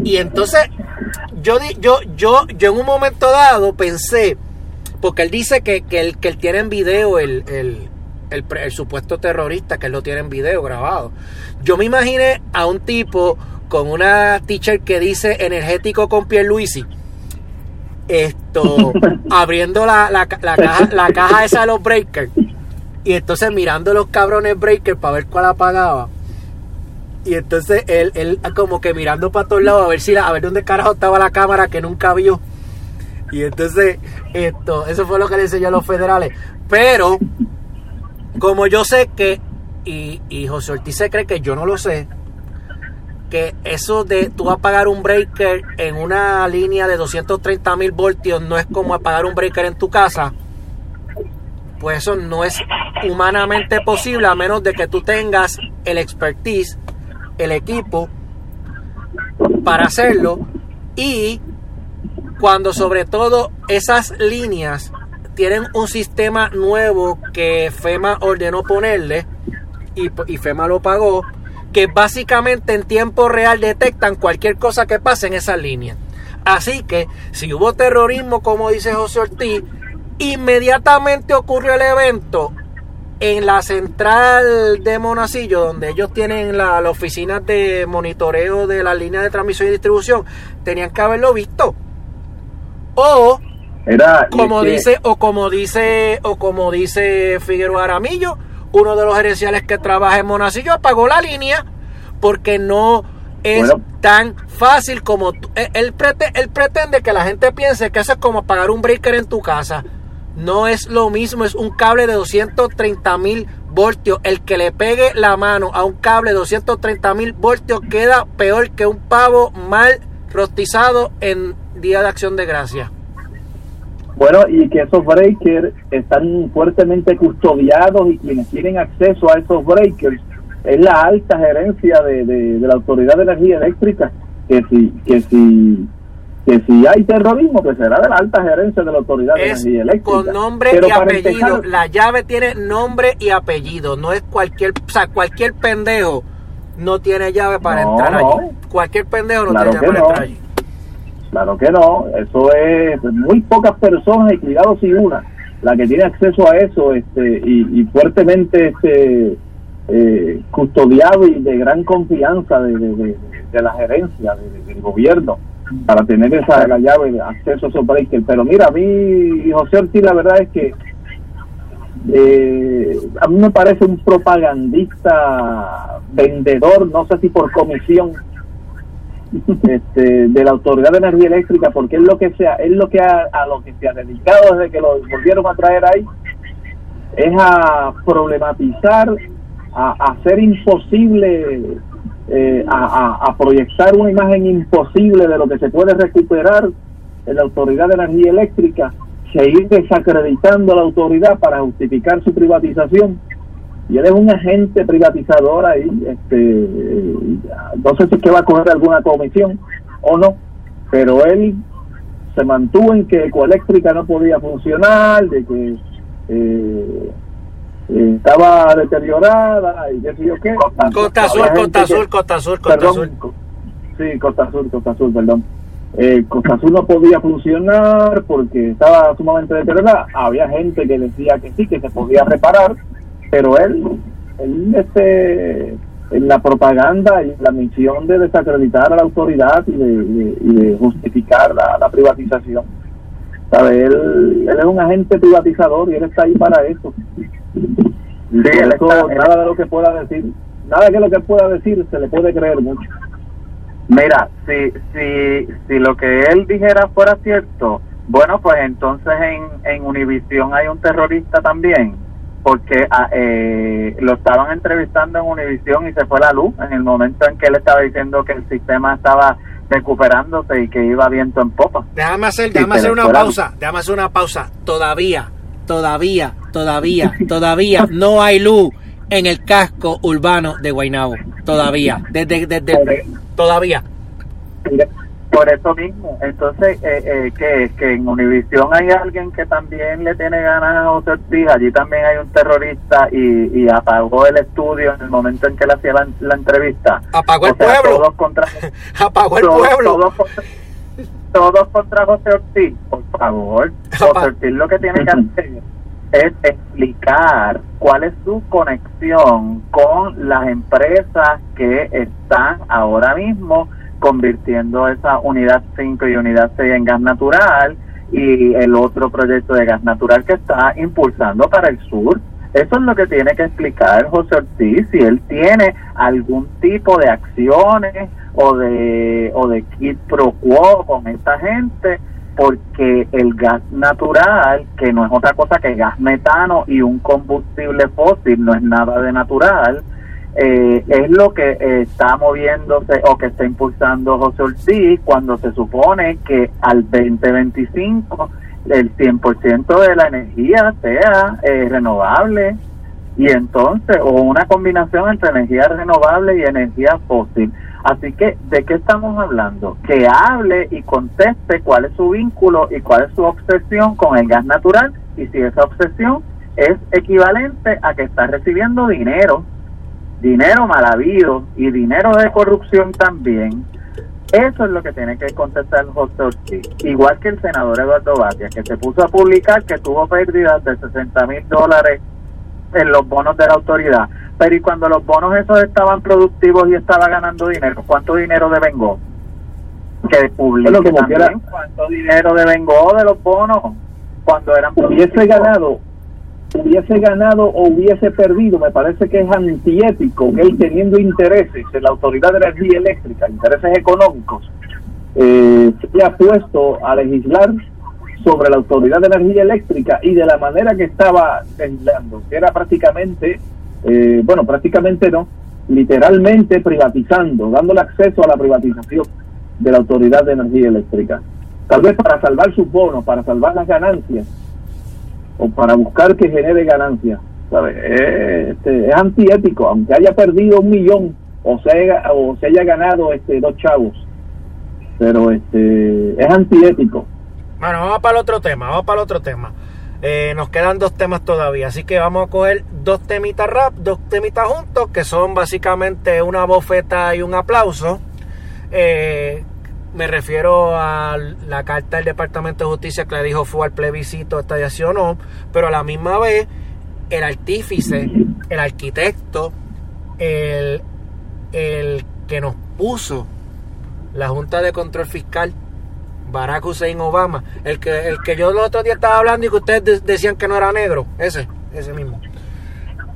Y entonces yo, yo, yo, yo en un momento dado pensé, porque él dice que, que, él, que él tiene en video el, el, el, el, supuesto terrorista, que él lo tiene en video grabado. Yo me imaginé a un tipo con una teacher que dice energético con Pierluisi. Esto, abriendo la, la, caja, la caja esa de los breakers. Y entonces mirando los cabrones breakers para ver cuál apagaba. Y entonces él, él como que mirando para todos lados a ver si a ver dónde carajo estaba la cámara que nunca vio. Y entonces, esto, eso fue lo que le enseñó a los federales. Pero, como yo sé que, y, y José Ortiz se cree que yo no lo sé, que eso de tú apagar un breaker en una línea de 230 mil voltios no es como apagar un breaker en tu casa, pues eso no es humanamente posible a menos de que tú tengas el expertise, el equipo para hacerlo y cuando sobre todo esas líneas tienen un sistema nuevo que FEMA ordenó ponerle y, y FEMA lo pagó, que básicamente en tiempo real detectan cualquier cosa que pase en esa línea. Así que si hubo terrorismo, como dice José Ortiz, inmediatamente ocurrió el evento en la central de Monacillo, donde ellos tienen la, la oficina de monitoreo de la línea de transmisión y distribución, tenían que haberlo visto. O Era, como dice, o como dice, o como dice Figueroa Aramillo, uno de los gerenciales que trabaja en Monacillo apagó la línea porque no es tan fácil como eh, él, pretende que la gente piense que eso es como apagar un breaker en tu casa. No es lo mismo, es un cable de 230 mil voltios. El que le pegue la mano a un cable de 230 mil voltios queda peor que un pavo mal rostizado en Día de Acción de Gracia.
Bueno, y que esos breakers están fuertemente custodiados y quienes tienen acceso a esos breakers es la alta gerencia de, de, la Autoridad de Energía Eléctrica, que si, que si que si hay terrorismo, que será de la alta gerencia de la Autoridad de Energía Eléctrica.
Con nombre y apellido. la llave tiene nombre y apellido. No es cualquier, o sea, cualquier pendejo no tiene llave para entrar allí. Cualquier pendejo no tiene llave para entrar allí.
Claro que no, eso es muy pocas personas y cuidado si una la que tiene acceso a eso este y, fuertemente este eh, custodiado y de gran confianza de, la gerencia del gobierno para tener esa la llave de acceso a esos breakers. Pero mira, a mí, José Ortiz, la verdad es que eh, a mí me parece un propagandista vendedor, no sé si por comisión este, de la Autoridad de Energía Eléctrica, porque es lo que sea, es lo que a, lo que se ha dedicado desde que lo volvieron a traer ahí, es a problematizar, a, hacer imposible, eh, a, proyectar una imagen imposible de lo que se puede recuperar en la Autoridad de Energía Eléctrica, seguir desacreditando a la autoridad para justificar su privatización. Y él es un agente privatizador ahí, este, no sé si es que va a coger alguna comisión o no, pero él se mantuvo en que Ecoeléctrica no podía funcionar, de que eh, estaba deteriorada y qué sé yo qué.
Costa, Sur, Costa Sur, Costa Sur, Costa Sur.
Sí, Costa Sur, Costa Sur, perdón. Eh, Costa Sur no podía funcionar porque estaba sumamente deteriorada. Había gente que decía que sí, que se podía reparar pero él, él este, en la propaganda y la misión de desacreditar a la autoridad y de, justificar la, privatización. ¿Sabe? Él, él es un agente privatizador y él está ahí para eso. Nada de lo que pueda decir, nada que lo que pueda decir se le puede creer mucho.
Mira, si, si, si lo que él dijera fuera cierto, bueno, pues entonces en, en Univisión hay un terrorista también porque ah, eh, lo estaban entrevistando en Univisión y se fue la luz en el momento en que él estaba diciendo que el sistema estaba recuperándose y que iba viento en popa.
Déjame hacer, déjame hacer una pausa, déjame hacer una pausa. Todavía, todavía, todavía, todavía no hay luz en el casco urbano de Guaynabo. Todavía, desde, desde, todavía.
Por eso mismo, entonces, eh, eh, que, que en Univisión hay alguien que también le tiene ganas a José Ortiz, allí también hay un terrorista y, y apagó el estudio en el momento en que le hacía la, entrevista.
Apagó el pueblo.
Todos contra,
apagó el pueblo.
Todos contra, todos contra José Ortiz, por favor. José Ortiz lo que tiene que hacer es explicar cuál es su conexión con las empresas que están ahora mismo convirtiendo esa unidad 5 y unidad 6 en gas natural y el otro proyecto de gas natural que está impulsando para el sur. Eso es lo que tiene que explicar José Ortiz, si él tiene algún tipo de acciones o de, o de quid pro quo con esta gente, porque el gas natural, que no es otra cosa que gas metano y un combustible fósil, no es nada de natural, eh, es lo que eh, está moviéndose o que está impulsando José Ortiz cuando se supone que al 2025 el 100% de la energía sea eh, renovable y entonces o una combinación entre energía renovable y energía fósil. Así que, ¿de qué estamos hablando? Que hable y conteste cuál es su vínculo y cuál es su obsesión con el gas natural y si esa obsesión es equivalente a que está recibiendo dinero dinero mal habido y dinero de corrupción también. Eso es lo que tiene que contestar José Ortiz. Igual que el senador Eduardo Batia, que se puso a publicar que tuvo pérdidas de 60 mil dólares en los bonos de la autoridad. Pero y cuando los bonos esos estaban productivos y estaba ganando dinero, ¿cuánto dinero devengó? Que publique también cuánto dinero devengó de los bonos cuando eran
hubiese ganado hubiese ganado o hubiese perdido, me parece que es antiético que él teniendo intereses en la Autoridad de Energía Eléctrica, intereses económicos, eh, se ha puesto a legislar sobre la Autoridad de Energía Eléctrica y de la manera que estaba legislando, que era prácticamente, eh, bueno, prácticamente no, literalmente privatizando, dándole acceso a la privatización de la Autoridad de Energía Eléctrica. tal vez para salvar sus bonos, para salvar las ganancias, o para buscar que genere ganancias. ¿sabes? Es, este, es antiético, aunque haya perdido un millón o se haya, o se haya ganado este dos chavos, pero este es antiético.
Bueno, vamos para el otro tema, vamos para el otro tema. Eh, nos quedan dos temas todavía, así que vamos a coger dos temitas rap, dos temitas juntos, que son básicamente una bofeta y un aplauso. Eh, me refiero a la carta del Departamento de Justicia que le dijo fue al plebiscito esta o no, pero a la misma vez el artífice, el arquitecto, el, el que nos puso la Junta de Control Fiscal Barack Hussein Obama, el que, el que yo el otro día estaba hablando y que ustedes decían que no era negro, ese, ese mismo.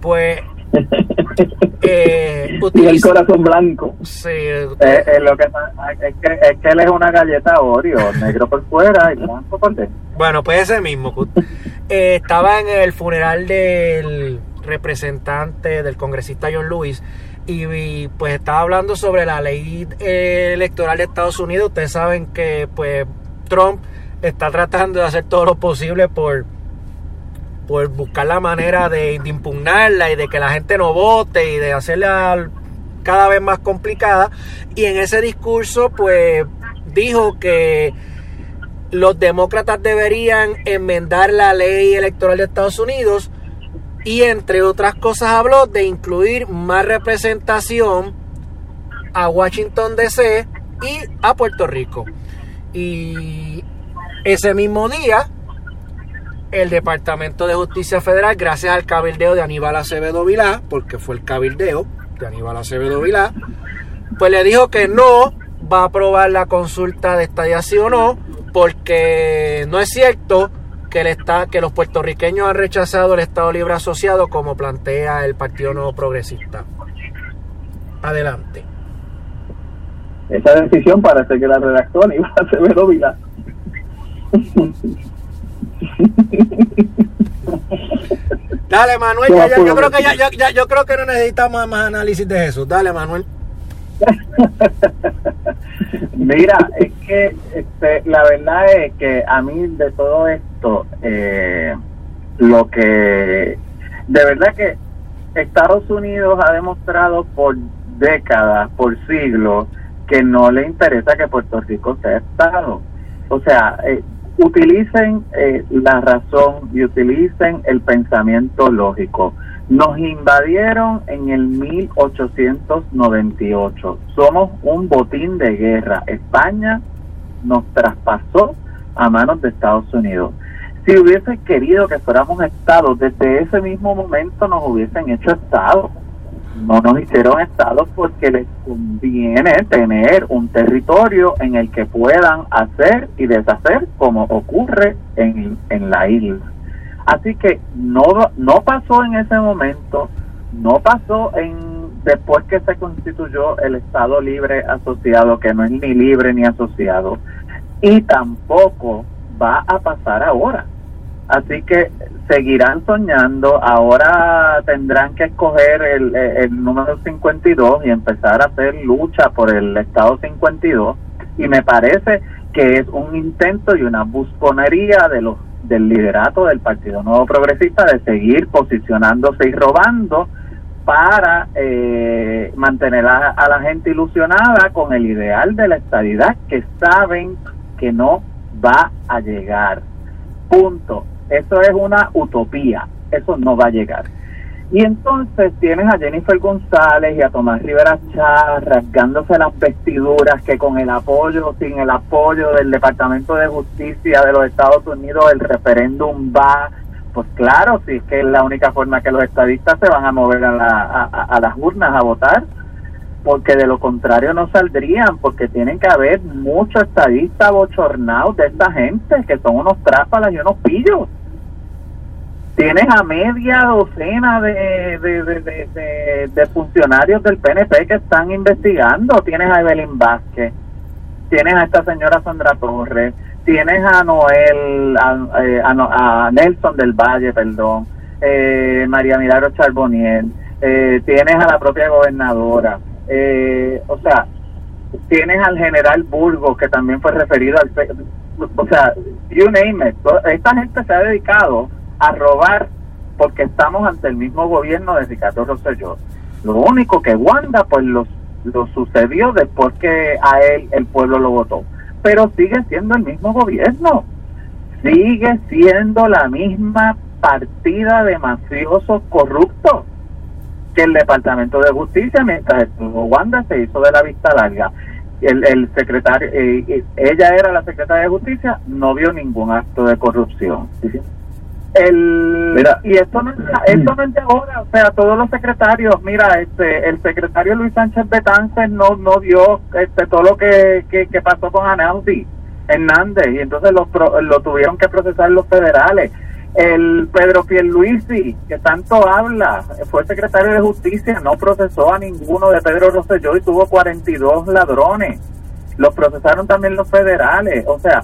Pues
eh, el corazón blanco.
Sí,
eh, eh, lo que, es, que, es que él es una galleta Oreo, negro por fuera y blanco por dentro.
Bueno, pues ese mismo. Estaba en el funeral del representante del congresista John Lewis y, pues estaba hablando sobre la ley electoral de Estados Unidos. Ustedes saben que pues Trump está tratando de hacer todo lo posible por, por buscar la manera de, impugnarla y de que la gente no vote y de hacerla cada vez más complicada. Y en ese discurso pues dijo que los demócratas deberían enmendar la ley electoral de Estados Unidos y entre otras cosas habló de incluir más representación a Washington DC y a Puerto Rico. Y ese mismo día, el Departamento de Justicia Federal, gracias al cabildeo de Aníbal Acevedo Vilá, porque fue el cabildeo de Aníbal Acevedo Vilá, pues le dijo que no va a aprobar la consulta de estadía sí o no, porque no es cierto que, el que los puertorriqueños han rechazado el Estado Libre Asociado como plantea el Partido Nuevo Progresista. Adelante.
Esa decisión parece que la redactó Aníbal Acevedo Vilá.
Dale, Manuel, yo, creo que ya, yo creo que no necesitamos más análisis de eso. Dale, Manuel.
Mira, es que este, la verdad es que a mí de todo esto, eh, lo que de verdad que Estados Unidos ha demostrado por décadas, por siglos, que no le interesa que Puerto Rico sea Estado. O sea, eh, utilicen eh, la razón y utilicen el pensamiento lógico. Nos invadieron en el 1898. Somos un botín de guerra. España nos traspasó a manos de Estados Unidos. Si hubiese querido que fuéramos estados, desde ese mismo momento nos hubiesen hecho estados. No nos hicieron estados porque les conviene tener un territorio en el que puedan hacer y deshacer como ocurre en, en la isla. Así que no, no pasó en ese momento, no pasó en después que se constituyó el Estado Libre Asociado, que no es ni libre ni asociado, y tampoco va a pasar ahora. Así que seguirán soñando, ahora tendrán que escoger el, número 52 y empezar a hacer lucha por el Estado 52, y me parece que es un intento y una busconería de los del liderato del Partido Nuevo Progresista de seguir posicionándose y robando para eh, mantener a, la gente ilusionada con el ideal de la estabilidad que saben que no va a llegar. Punto. Eso es una utopía. Eso no va a llegar. Y entonces tienes a Jennifer González y a Tomás Rivera Chá rasgándose las vestiduras que con el apoyo, sin el apoyo del Departamento de Justicia de los Estados Unidos, el referéndum va. Pues claro, si es que es la única forma que los estadistas se van a mover a, a las urnas a votar, porque de lo contrario no saldrían, porque tienen que haber muchos estadistas bochornados de esta gente que son unos trápalas y unos pillos tienes a media docena de, funcionarios del PNP que están investigando. Tienes a Evelyn Vázquez, tienes a esta señora Sandra Torres, tienes a Noel, a, eh, Nelson del Valle, perdón, eh, María Milagro Charboniel, eh, tienes a la propia gobernadora. O sea, tienes al general Burgos, que también fue referido al o sea, you name it. Esta gente se ha dedicado a robar porque estamos ante el mismo gobierno de Ricardo Rosselló. Lo único que Wanda, pues lo, lo sucedió después que a él el pueblo lo votó. Pero sigue siendo el mismo gobierno. Sigue siendo la misma partida de mafiosos corruptos que el Departamento de Justicia, mientras estuvo Wanda, se hizo de la vista larga. El, el secretario, eh, eh, ella era la secretaria de Justicia, no vio ningún acto de corrupción. El, y esto no, esto no es de ahora, o sea, todos los secretarios, mira, este, el secretario Luis Sánchez Betances no, no dio este, todo lo que, que, pasó con Anaudi Hernández y entonces lo, lo tuvieron que procesar los federales el Pedro Pierluisi, que tanto habla, fue secretario de Justicia, no procesó a ninguno de Pedro Rosselló y tuvo 42 ladrones. Los procesaron también los federales. O sea,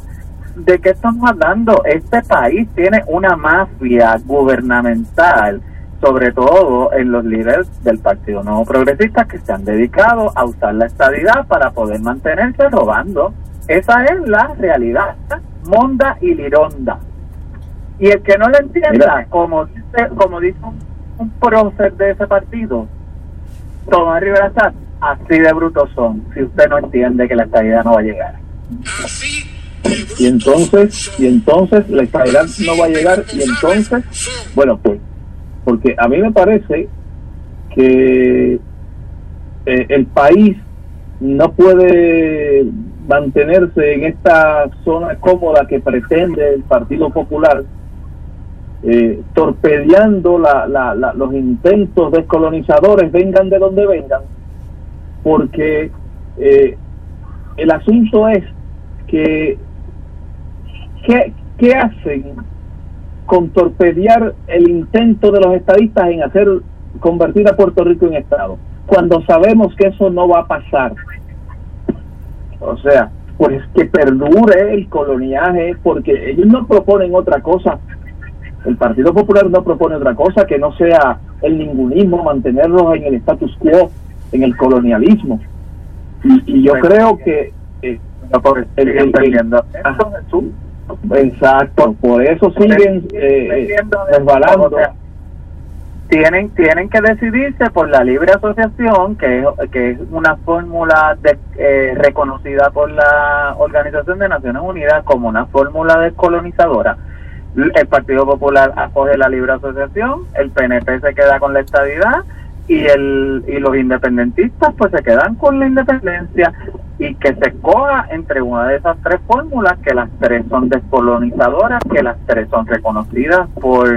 ¿de qué estamos hablando? Este país tiene una mafia gubernamental, sobre todo en los líderes del Partido Nuevo Progresista, que se han dedicado a usar la estadidad para poder mantenerse robando. Esa es la realidad. Monda y Lironda. Y el que no lo entienda, como dice, como dice un, prócer de ese partido, Tomás Rivera así de brutos son, si usted no entiende que la estabilidad no va a llegar.
Y entonces, y entonces la estabilidad no va a llegar, y entonces, bueno, pues, porque a mí me parece que eh, el país no puede mantenerse en esta zona cómoda que pretende el Partido Popular eh, torpedeando los intentos descolonizadores, vengan de donde vengan, porque eh, el asunto es que ¿qué, ¿qué hacen con torpedear el intento de los estadistas en hacer convertir a Puerto Rico en Estado? Cuando sabemos que eso no va a pasar. O sea, pues que perdure el coloniaje, porque ellos no proponen otra cosa el Partido Popular no propone otra cosa que no sea el ningunismo, mantenerlos en el status quo, en el colonialismo. Y, yo creo que... Eh, el, exacto, por eso siguen eh, resbalando.
tienen tienen que decidirse por la libre asociación que es, que es una fórmula eh, reconocida por la Organización de Naciones Unidas como una fórmula descolonizadora el Partido Popular acoge la libre asociación, el PNP se queda con la estadidad y el y los independentistas pues se quedan con la independencia y que se coja entre una de esas tres fórmulas que las tres son descolonizadoras que las tres son reconocidas por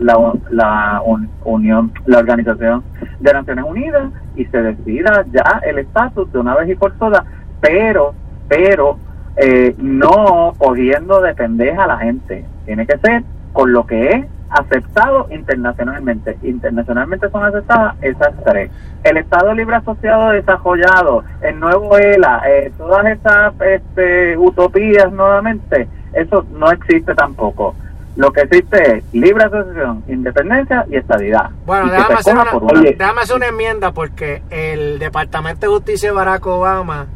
la, la unión la organización de Naciones Unidas y se decida ya el estatus de una vez y por todas pero pero eh, no cogiendo de pendeja a la gente tiene que ser con lo que es aceptado internacionalmente. Internacionalmente son aceptadas esas tres. El Estado Libre Asociado Desarrollado, el nuevo ELA, eh, todas esas este, utopías nuevamente, eso no existe tampoco. Lo que existe es libre asociación, independencia y estadidad.
Bueno, déjame hacer, una, déjame hacer, una, enmienda porque el Departamento de Justicia de Barack Obama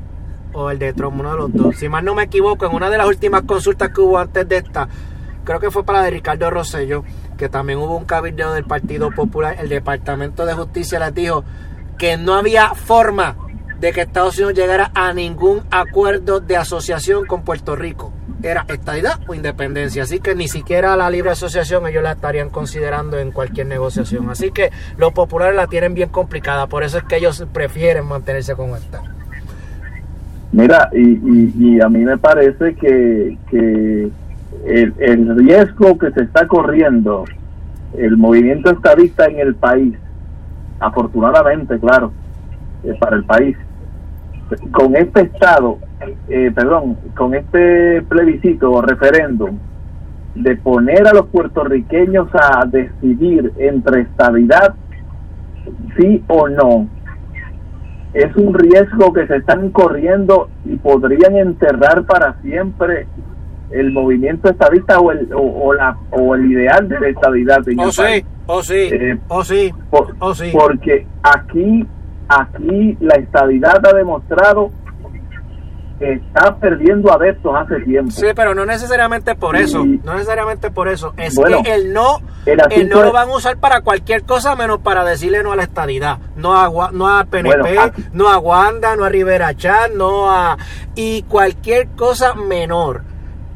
o el de Trump, uno de los dos, si mal no me equivoco, en una de las últimas consultas que hubo antes de esta, creo que fue para de Ricardo Rosello, que también hubo un cabildo del Partido Popular, el Departamento de Justicia les dijo que no había forma de que Estados Unidos llegara a ningún acuerdo de asociación con Puerto Rico. Era estadidad o independencia. Así que ni siquiera la libre asociación ellos la estarían considerando en cualquier negociación. Así que los populares la tienen bien complicada. Por eso es que ellos prefieren mantenerse con esta.
Mira, y, a mí me parece que, que el, riesgo que se está corriendo el movimiento estadista en el país, afortunadamente, claro, eh, para el país, con este estado, eh, perdón, con este plebiscito o referéndum, de poner a los puertorriqueños a decidir entre estabilidad, sí o no, es un riesgo que se están corriendo y podrían enterrar para siempre el movimiento estadista o el, o, la, o el ideal de la estabilidad
en oh, sí, oh, sí, eh, oh, sí, oh, sí.
Porque aquí, aquí la estabilidad ha demostrado está perdiendo adeptos hace tiempo.
Sí, pero no necesariamente por eso, no necesariamente por eso, es
Bueno,
que el no,
el
no lo van a usar para cualquier cosa menos para decirle no a la estadidad, no a, Gua- no a PNP,
Bueno, ah-
no a Wanda, no a Rivera Chat, no a... y cualquier cosa menor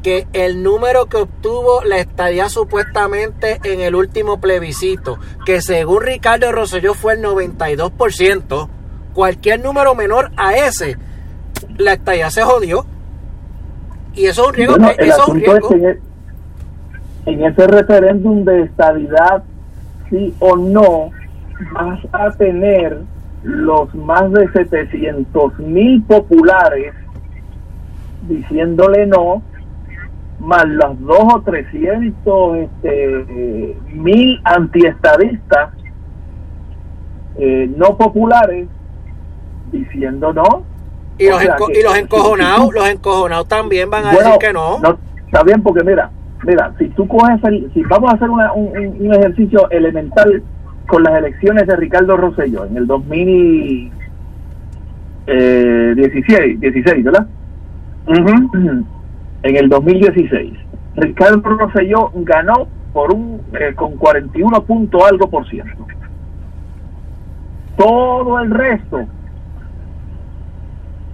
que el número que obtuvo la estadía supuestamente en el último plebiscito, que según Ricardo Rosselló fue el 92%, cualquier número menor a ese, la estadía se jodió. Y eso es un riesgo.
Bueno,
que- eso es un
es
riesgo.
que en, e- en ese referéndum de estabilidad, sí o no, vas a tener los más de 700 mil populares diciéndole no, más los dos o 300 este, mil antiestadistas eh, no populares diciendo no.
Y los, enco-
que-
y los encojonados, los encojonados también van a
Bueno,
decir que no.
Está bien porque mira, mira, si tú coges el, si vamos a hacer una- un, un- ejercicio elemental con las elecciones de Ricardo Rosselló en el 2016, 16, ¿verdad? En el 2016, Ricardo Rosselló ganó por un eh, con 41 punto algo por ciento. Todo el resto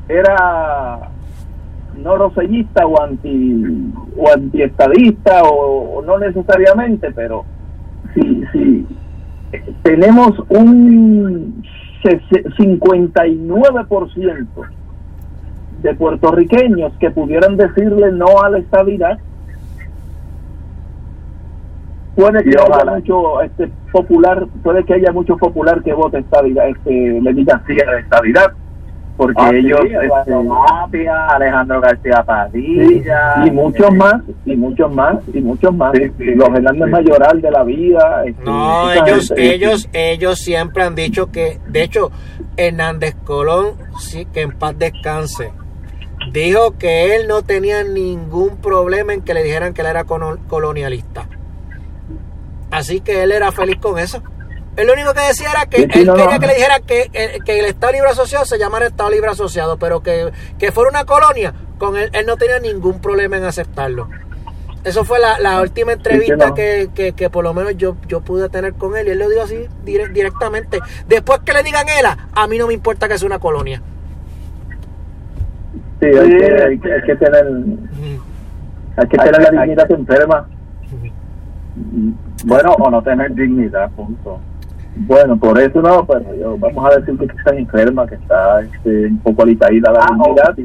era no rosellista o anti o antiestadista o, o no necesariamente pero sí sí tenemos un sese- 59% de puertorriqueños que pudieran decirle no a la estabilidad puede que haya mucho este popular puede que haya mucho popular que vote estabilidad este le diga sí a la estabilidad porque
Ah,
ellos este,
Alejandro García
Sí,
Padilla.
y muchos más, y muchos más, y muchos más.
Sí, sí,
los Hernández
sí.
Mayoral de la vida. este,
No, ellos,
gente,
ellos, ellos siempre han dicho que, de hecho, Hernández Colón, sí, que en paz descanse, dijo que él no tenía ningún problema en que le dijeran que él era colonialista. Así que él era feliz con eso. Él lo único que decía era que
Sí,
él
no,
quería
no.
que le dijera que, eh, que el Estado Libre Asociado se llamara Estado Libre Asociado, pero que, que fuera una colonia, con él, él no tenía ningún problema en aceptarlo. Eso fue la, la última entrevista que, que, que por lo menos yo, yo pude tener con él y él lo dijo así dire- directamente. Después que le digan él, a mí no me importa que sea una colonia.
Sí, hay, que, hay, que, hay que tener, hay que tener la dignidad enferma.
Bueno, o no tener dignidad, punto.
Bueno, por eso no, pero yo, vamos a decir que está enferma, que está este, un poco alitaída la
Ah, o-
dignidad.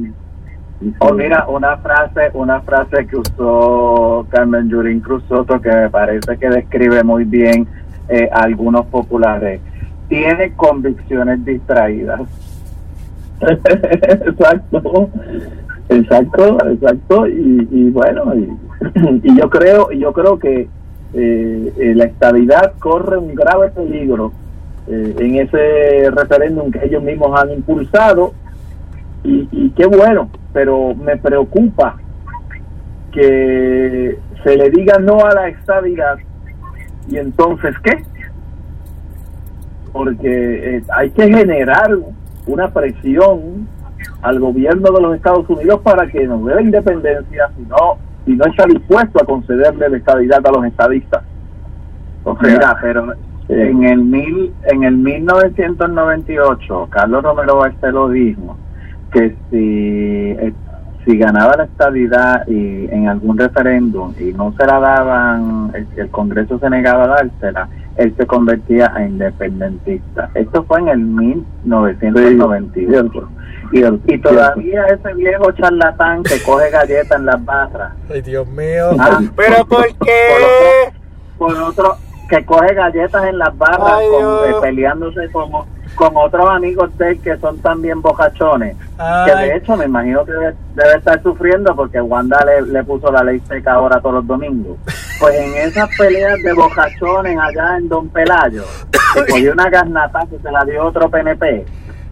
y, y
O
sí.
mira, una frase, una frase que usó Carmen Yurín Cruz Soto que me parece que describe muy bien eh, a algunos populares. Tiene convicciones distraídas.
exacto. Exacto exacto. Y, y bueno y, yo creo yo creo que eh, eh, la estabilidad corre un grave peligro eh, en ese referéndum que ellos mismos han impulsado. Y, y qué bueno pero me preocupa que se le diga no a la estabilidad. Y entonces qué porque eh, hay que generar una presión al gobierno de los Estados Unidos para que nos dé la independencia si no, si no está dispuesto a concederle la estabilidad a los estadistas. O sea,
Mira, pero en el mil, en el 1998 Carlos Romero Barceló dijo que si eh, si ganaba la estabilidad y en algún referéndum y no se la daban, el, el Congreso se negaba a dársela, él se convertía a independentista. Esto fue en el 1998. Y, y todavía ese viejo charlatán que coge galletas en las barras
Ay, Dios mío.
Ah,
Pero ¿por qué?
con otro que coge galletas en las barras
Ay,
con- eh, peleándose con, con otros amigos de él que son también bocachones que de hecho me imagino que debe, debe estar sufriendo porque Wanda le, le puso la ley seca ahora todos los domingos pues en esas peleas de bocachones allá en Don Pelayo se cogió una garnata que se la dio otro PNP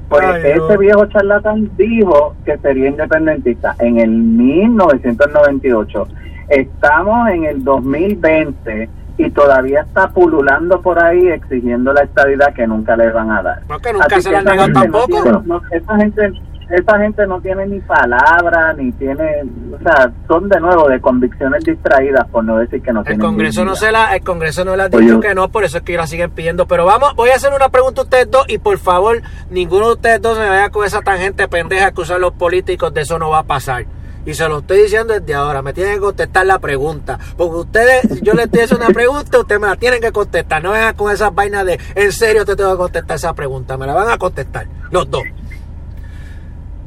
pues
Ay,
viejo charlatán dijo que sería independentista en el 1998 estamos en el 2020 y todavía está pululando por ahí exigiendo la estabilidad que nunca le van a dar.
No, que nunca
Así
se la han negado tampoco.
no- esa gente esa gente no tiene ni palabra, ni tiene, o sea, son de nuevo de convicciones distraídas, por no decir que no
El
tienen
Congreso no se la, el Congreso no le ha
Oye.
dicho que no, por eso es que la siguen pidiendo. Pero vamos, voy a hacer una pregunta a ustedes dos y por favor, ninguno de ustedes dos se vaya con esa tangente pendeja que usan los políticos, de eso no va a pasar. Y se lo estoy diciendo desde ahora, me tienen que contestar la pregunta. Porque ustedes, yo les estoy haciendo una pregunta, ustedes me la tienen que contestar. No vengan con esas vainas de, en serio te tengo que contestar esa pregunta. Me la van a contestar, los dos.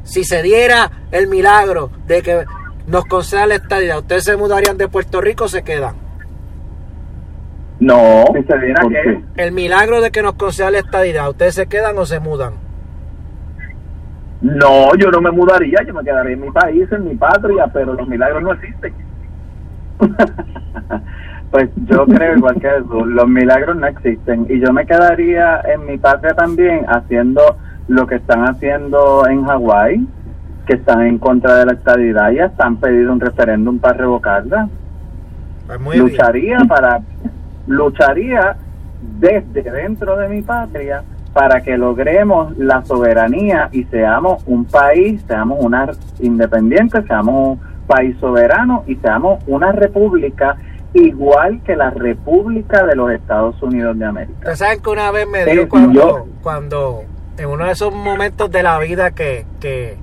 Si se diera el milagro de que nos concedan la estadidad, ¿ustedes se mudarían de Puerto Rico o se quedan?
No.
Si se diera
¿por
que-
qué?
El milagro de que nos conceda la estadidad, ¿ustedes se quedan o se mudan?
No, yo no me mudaría, yo me quedaría en mi país, en mi patria, pero los milagros no existen.
Pues yo creo igual que eso, los milagros no existen y yo me quedaría en mi patria también haciendo lo que están haciendo en Hawái, que están en contra de la estadidad y hasta han pedido un referéndum para revocarla.
Pues muy bien.
lucharía para lucharía desde dentro de mi patria para que logremos la soberanía y seamos un país, seamos una independiente, seamos un país soberano y seamos una república igual que la República de los Estados Unidos de América.
Saben que una vez me
Sí,
dio cuando,
yo-
cuando en uno de esos momentos de la vida que, que,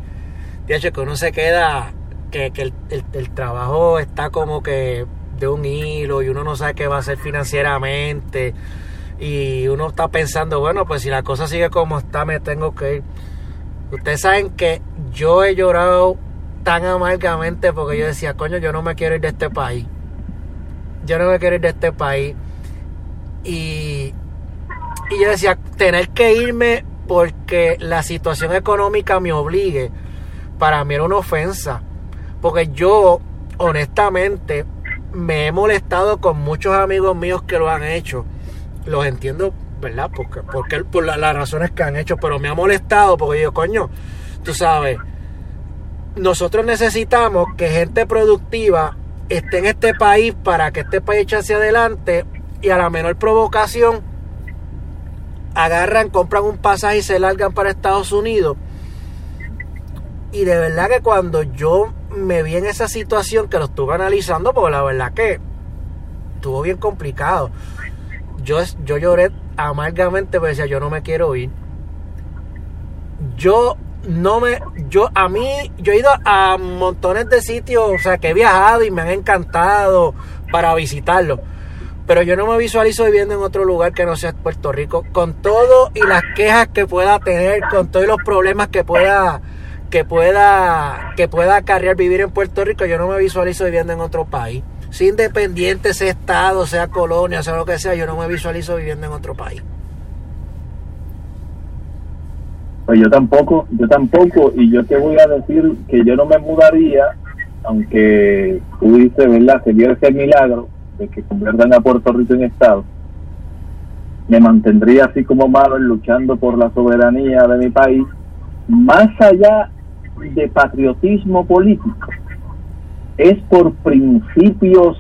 de hecho, que uno se queda, que, que el, el- trabajo está como que de un hilo y uno no sabe qué va a hacer financieramente y uno está pensando, bueno, pues si la cosa sigue como está, me tengo que ir. Ustedes saben que yo he llorado tan amargamente porque yo decía, coño, yo no me quiero ir de este país. Yo no me quiero ir de este país. Y, y yo decía, tener que irme porque la situación económica me obligue, para mí era una ofensa. Porque yo, honestamente, me he molestado con muchos amigos míos que lo han hecho. Los entiendo, ¿verdad? Porque, porque por la- las razones que han hecho, pero me ha molestado porque yo, coño, tú sabes, nosotros necesitamos que gente productiva esté en este país para que este país eche hacia adelante y a la menor provocación agarran, compran un pasaje y se largan para Estados Unidos. Y de verdad que cuando yo me vi en esa situación que lo estuve analizando, porque la verdad que estuvo bien complicado. Yo, yo lloré amargamente porque decía, yo no me quiero ir. Yo no me, yo a mí, yo he ido a montones de sitios, o sea, que he viajado y me han encantado para visitarlos. Pero yo no me visualizo viviendo en otro lugar que no sea Puerto Rico, con todo y las quejas que pueda tener, con todos los problemas que pueda, que pueda, que pueda acarrear vivir en Puerto Rico, yo no me visualizo viviendo en otro país. Sea independiente, sea estado, sea colonia, sea lo que sea, yo no me visualizo viviendo en otro país.
Pues yo tampoco, yo tampoco, y yo te voy a decir que yo no me mudaría, aunque tú dices, ¿verdad? Se diera ese milagro de que conviertan a Puerto Rico en Estado. Me mantendría así como Marvel luchando por la soberanía de mi país, más allá de patriotismo político. Es por principios,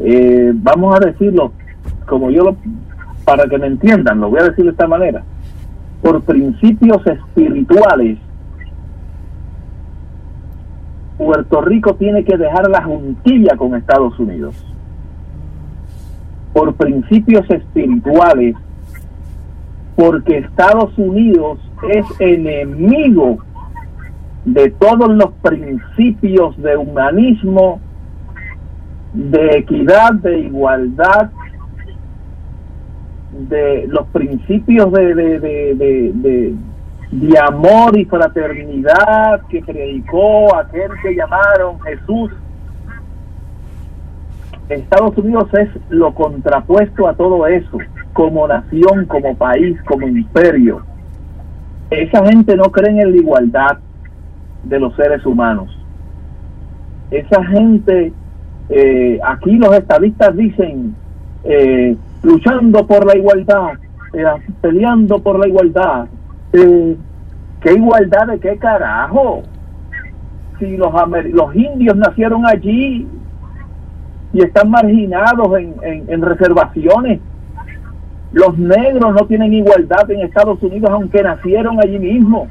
eh, vamos a decirlo, como yo lo, para que me entiendan, lo voy a decir de esta manera por principios espirituales, Puerto Rico tiene que dejar la juntilla con Estados Unidos. Por principios espirituales, porque Estados Unidos es enemigo de todos los principios de humanismo, de equidad, de igualdad, de los principios de, de, de, de, amor y fraternidad que predicó aquel que llamaron Jesús. Estados Unidos es lo contrapuesto a todo eso, como nación, como país, como imperio. Esa gente no cree en la igualdad de los seres humanos. Esa gente, eh, aquí los estadistas dicen, eh, luchando por la igualdad, eh, peleando por la igualdad. ¿Qué igualdad de qué carajo? Si los, los indios nacieron allí y están marginados en, en, reservaciones, los negros no tienen igualdad en Estados Unidos aunque nacieron allí mismo.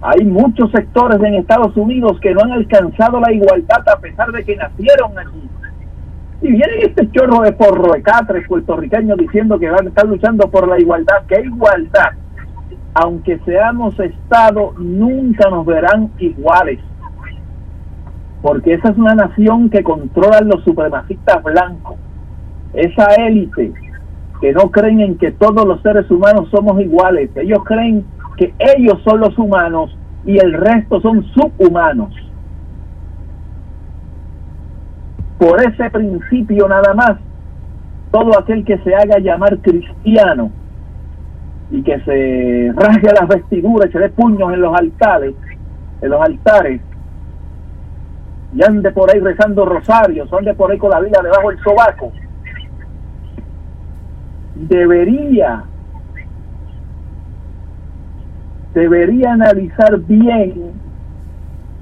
Hay muchos sectores en Estados Unidos que no han alcanzado la igualdad a pesar de que nacieron allí. Y viene este chorro de porro de catres puertorriqueños diciendo que van a estar luchando por la igualdad. ¿Qué igualdad? Aunque seamos Estado, nunca nos verán iguales. Porque esa es una nación que controlan los supremacistas blancos. Esa élite que no creen en que todos los seres humanos somos iguales. Ellos creen que ellos son los humanos y el resto son subhumanos. Por ese principio nada más, todo aquel que se haga llamar cristiano y que se rasgue las vestiduras, se dé puños en los altares, en los altares, y ande por ahí rezando rosarios, ande por ahí con la vida debajo del sobaco, debería debería analizar bien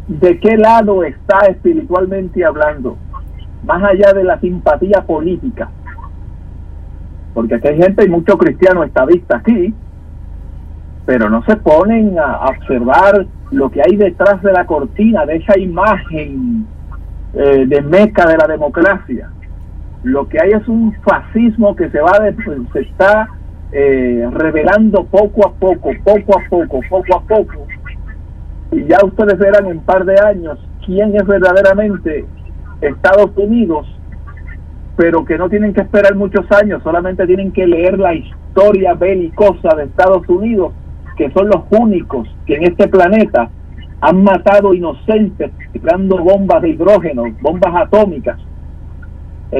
de qué lado está espiritualmente hablando, más allá de la simpatía política. Porque aquí hay gente, hay muchos cristianos estadistas aquí, pero no se ponen a observar lo que hay detrás de la cortina, de esa imagen eh, de meca de la democracia. Lo que hay es un fascismo que se va de, se está eh, revelando poco a poco, poco a poco, poco a poco. Y ya ustedes verán en un par de años quién es verdaderamente Estados Unidos, pero que no tienen que esperar muchos años, solamente tienen que leer la historia belicosa de Estados Unidos, que son los únicos que en este planeta han matado inocentes tirando bombas de hidrógeno, bombas atómicas,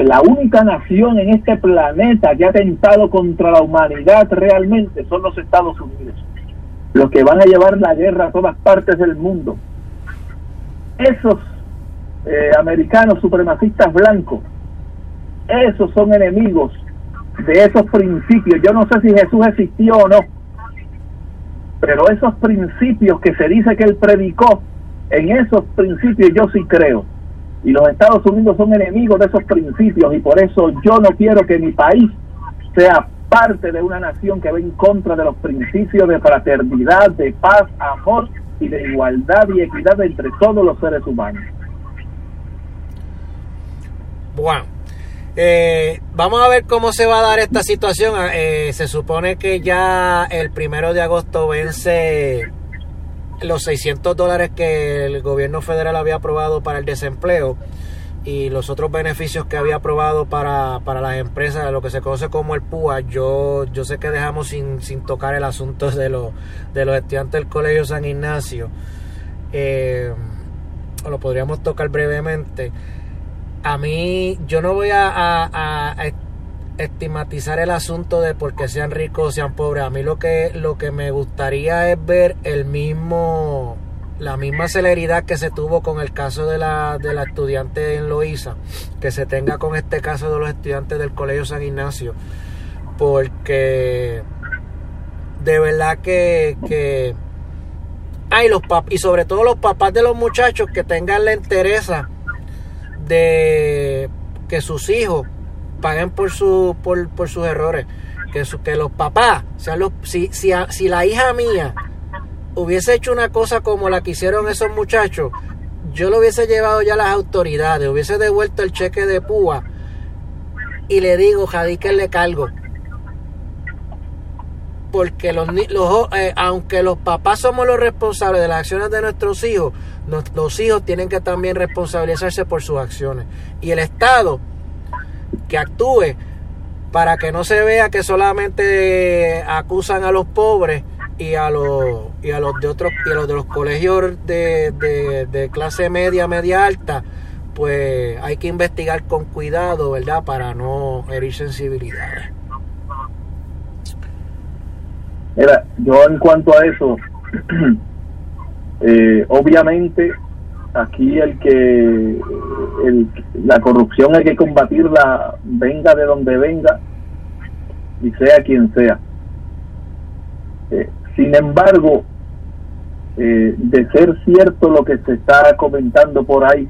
la única nación en este planeta que ha atentado contra la humanidad realmente son los Estados Unidos, los que van a llevar la guerra a todas partes del mundo. Esos eh, americanos supremacistas blancos, esos son enemigos de esos principios. Yo no sé si Jesús existió o no, pero esos principios que se dice que él predicó, en esos principios yo sí creo y los Estados Unidos son enemigos de esos principios y por eso yo no quiero que mi país sea parte de una nación que va en contra de los principios de fraternidad, de paz, amor y de igualdad y equidad entre todos los seres humanos.
Bueno, eh, vamos a ver cómo se va a dar esta situación. Eh, se supone que ya el primero de agosto vence los 600 dólares que el gobierno federal había aprobado para el desempleo y los otros beneficios que había aprobado para, las empresas, lo que se conoce como el PUA, yo, yo sé que dejamos sin, tocar el asunto de, los de los estudiantes del Colegio San Ignacio. Eh, lo podríamos tocar brevemente. A mí, yo no voy a estigmatizar el asunto de porque sean ricos o sean pobres. A mí lo que, lo que me gustaría es ver el mismo, la misma celeridad que se tuvo con el caso de la, de la estudiante en Loíza, que se tenga con este caso de los estudiantes del Colegio San Ignacio. Porque de verdad que, que hay los pap y sobre todo los papás de los muchachos que tengan la entereza de que sus hijos paguen por, su, por, por sus errores. Que, que los papás, sean los, si, si, si la hija mía hubiese hecho una cosa como la que hicieron esos muchachos, yo lo hubiese llevado ya a las autoridades, hubiese devuelto el cheque de púa y le digo, que le cargo. Porque los, los eh, aunque los papás somos los responsables de las acciones de nuestros hijos, los hijos tienen que también responsabilizarse por sus acciones. Y el Estado que actúe para que no se vea que solamente acusan a los pobres y a los y a los de otros y a los de los colegios de, de, clase media media alta pues hay que investigar con cuidado verdad para no herir sensibilidades
Mira, yo en cuanto a eso eh, obviamente aquí el que la corrupción hay que combatirla venga de donde venga y sea quien sea. Eh, sin embargo, eh, de ser cierto lo que se está comentando por ahí,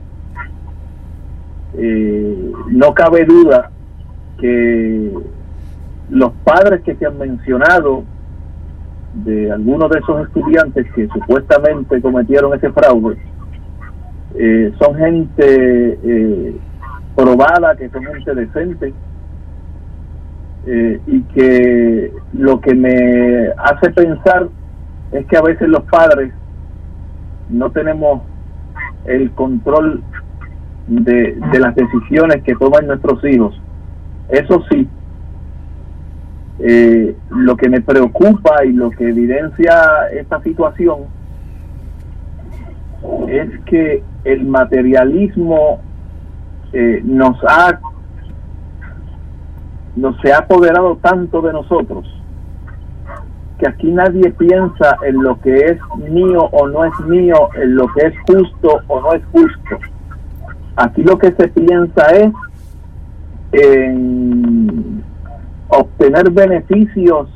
eh, no cabe duda que los padres que se han mencionado de algunos de esos estudiantes que supuestamente cometieron ese fraude eh, son gente eh, probada, que son gente decente, eh, y que lo que me hace pensar es que a veces los padres no tenemos el control de, de las decisiones que toman nuestros hijos. Eso sí, eh, lo que me preocupa y lo que evidencia esta situación es que el materialismo eh, nos ha nos se ha apoderado tanto de nosotros que aquí nadie piensa en lo que es mío o no es mío, en lo que es justo o no es justo. Aquí lo que se piensa es en obtener beneficios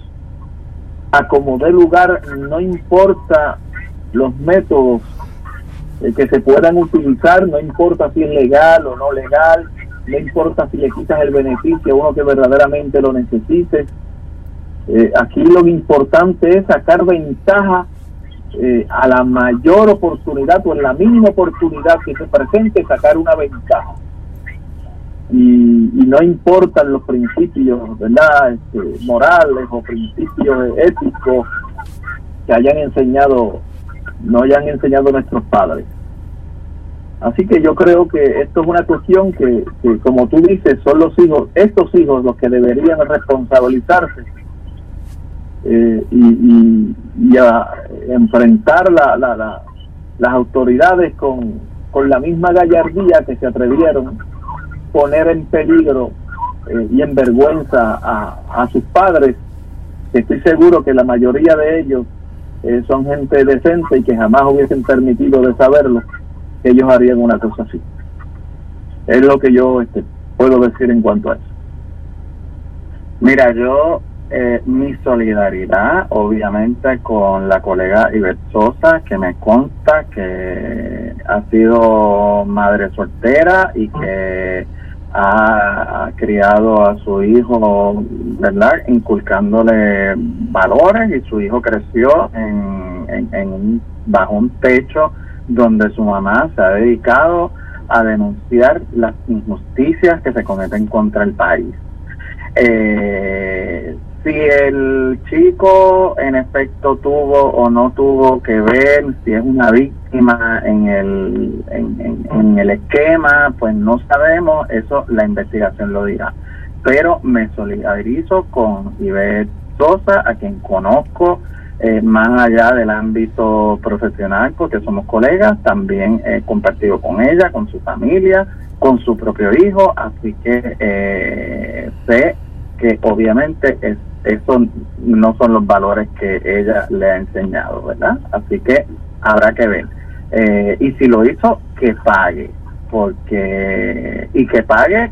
a como dé lugar, no importa los métodos eh, que se puedan utilizar, no importa si es legal o no legal, no importa si le quitas el beneficio a uno que verdaderamente lo necesite. Eh, aquí lo importante es sacar ventaja eh, a la mayor oportunidad o en la mínima oportunidad que se presente, sacar una ventaja y, no importan los principios verdad este, morales o principios éticos que hayan enseñado no hayan enseñado nuestros padres. Así que yo creo que esto es una cuestión que, como tú dices son los hijos estos hijos los que deberían responsabilizarse eh, y, y, a enfrentar la, la, las autoridades con, con la misma gallardía que se atrevieron poner en peligro eh, y en vergüenza a, sus padres, estoy seguro que la mayoría de ellos eh, son gente decente y que jamás hubiesen permitido de saberlo, que ellos harían una cosa así. Es lo que yo este, puedo decir en cuanto a eso.
Mira, yo eh, mi solidaridad, obviamente, con la colega Ivette Sosa, que me consta que ha sido madre soltera y que ha, criado a su hijo, ¿verdad? Inculcándole valores y su hijo creció en, en, bajo un techo donde su mamá se ha dedicado a denunciar las injusticias que se cometen contra el país. Eh, si el chico en efecto tuvo o no tuvo que ver, si es una víctima en el, en, el esquema, pues no sabemos, eso la investigación lo dirá. Pero me solidarizo con Ivette Sosa, a quien conozco eh, más allá del ámbito profesional, porque somos colegas, también he compartido con ella, con su familia, con su propio hijo, así que eh, sé que obviamente es esos no son los valores que ella le ha enseñado, ¿verdad? Así que habrá que ver. Eh, y si lo hizo, que pague, porque y que pague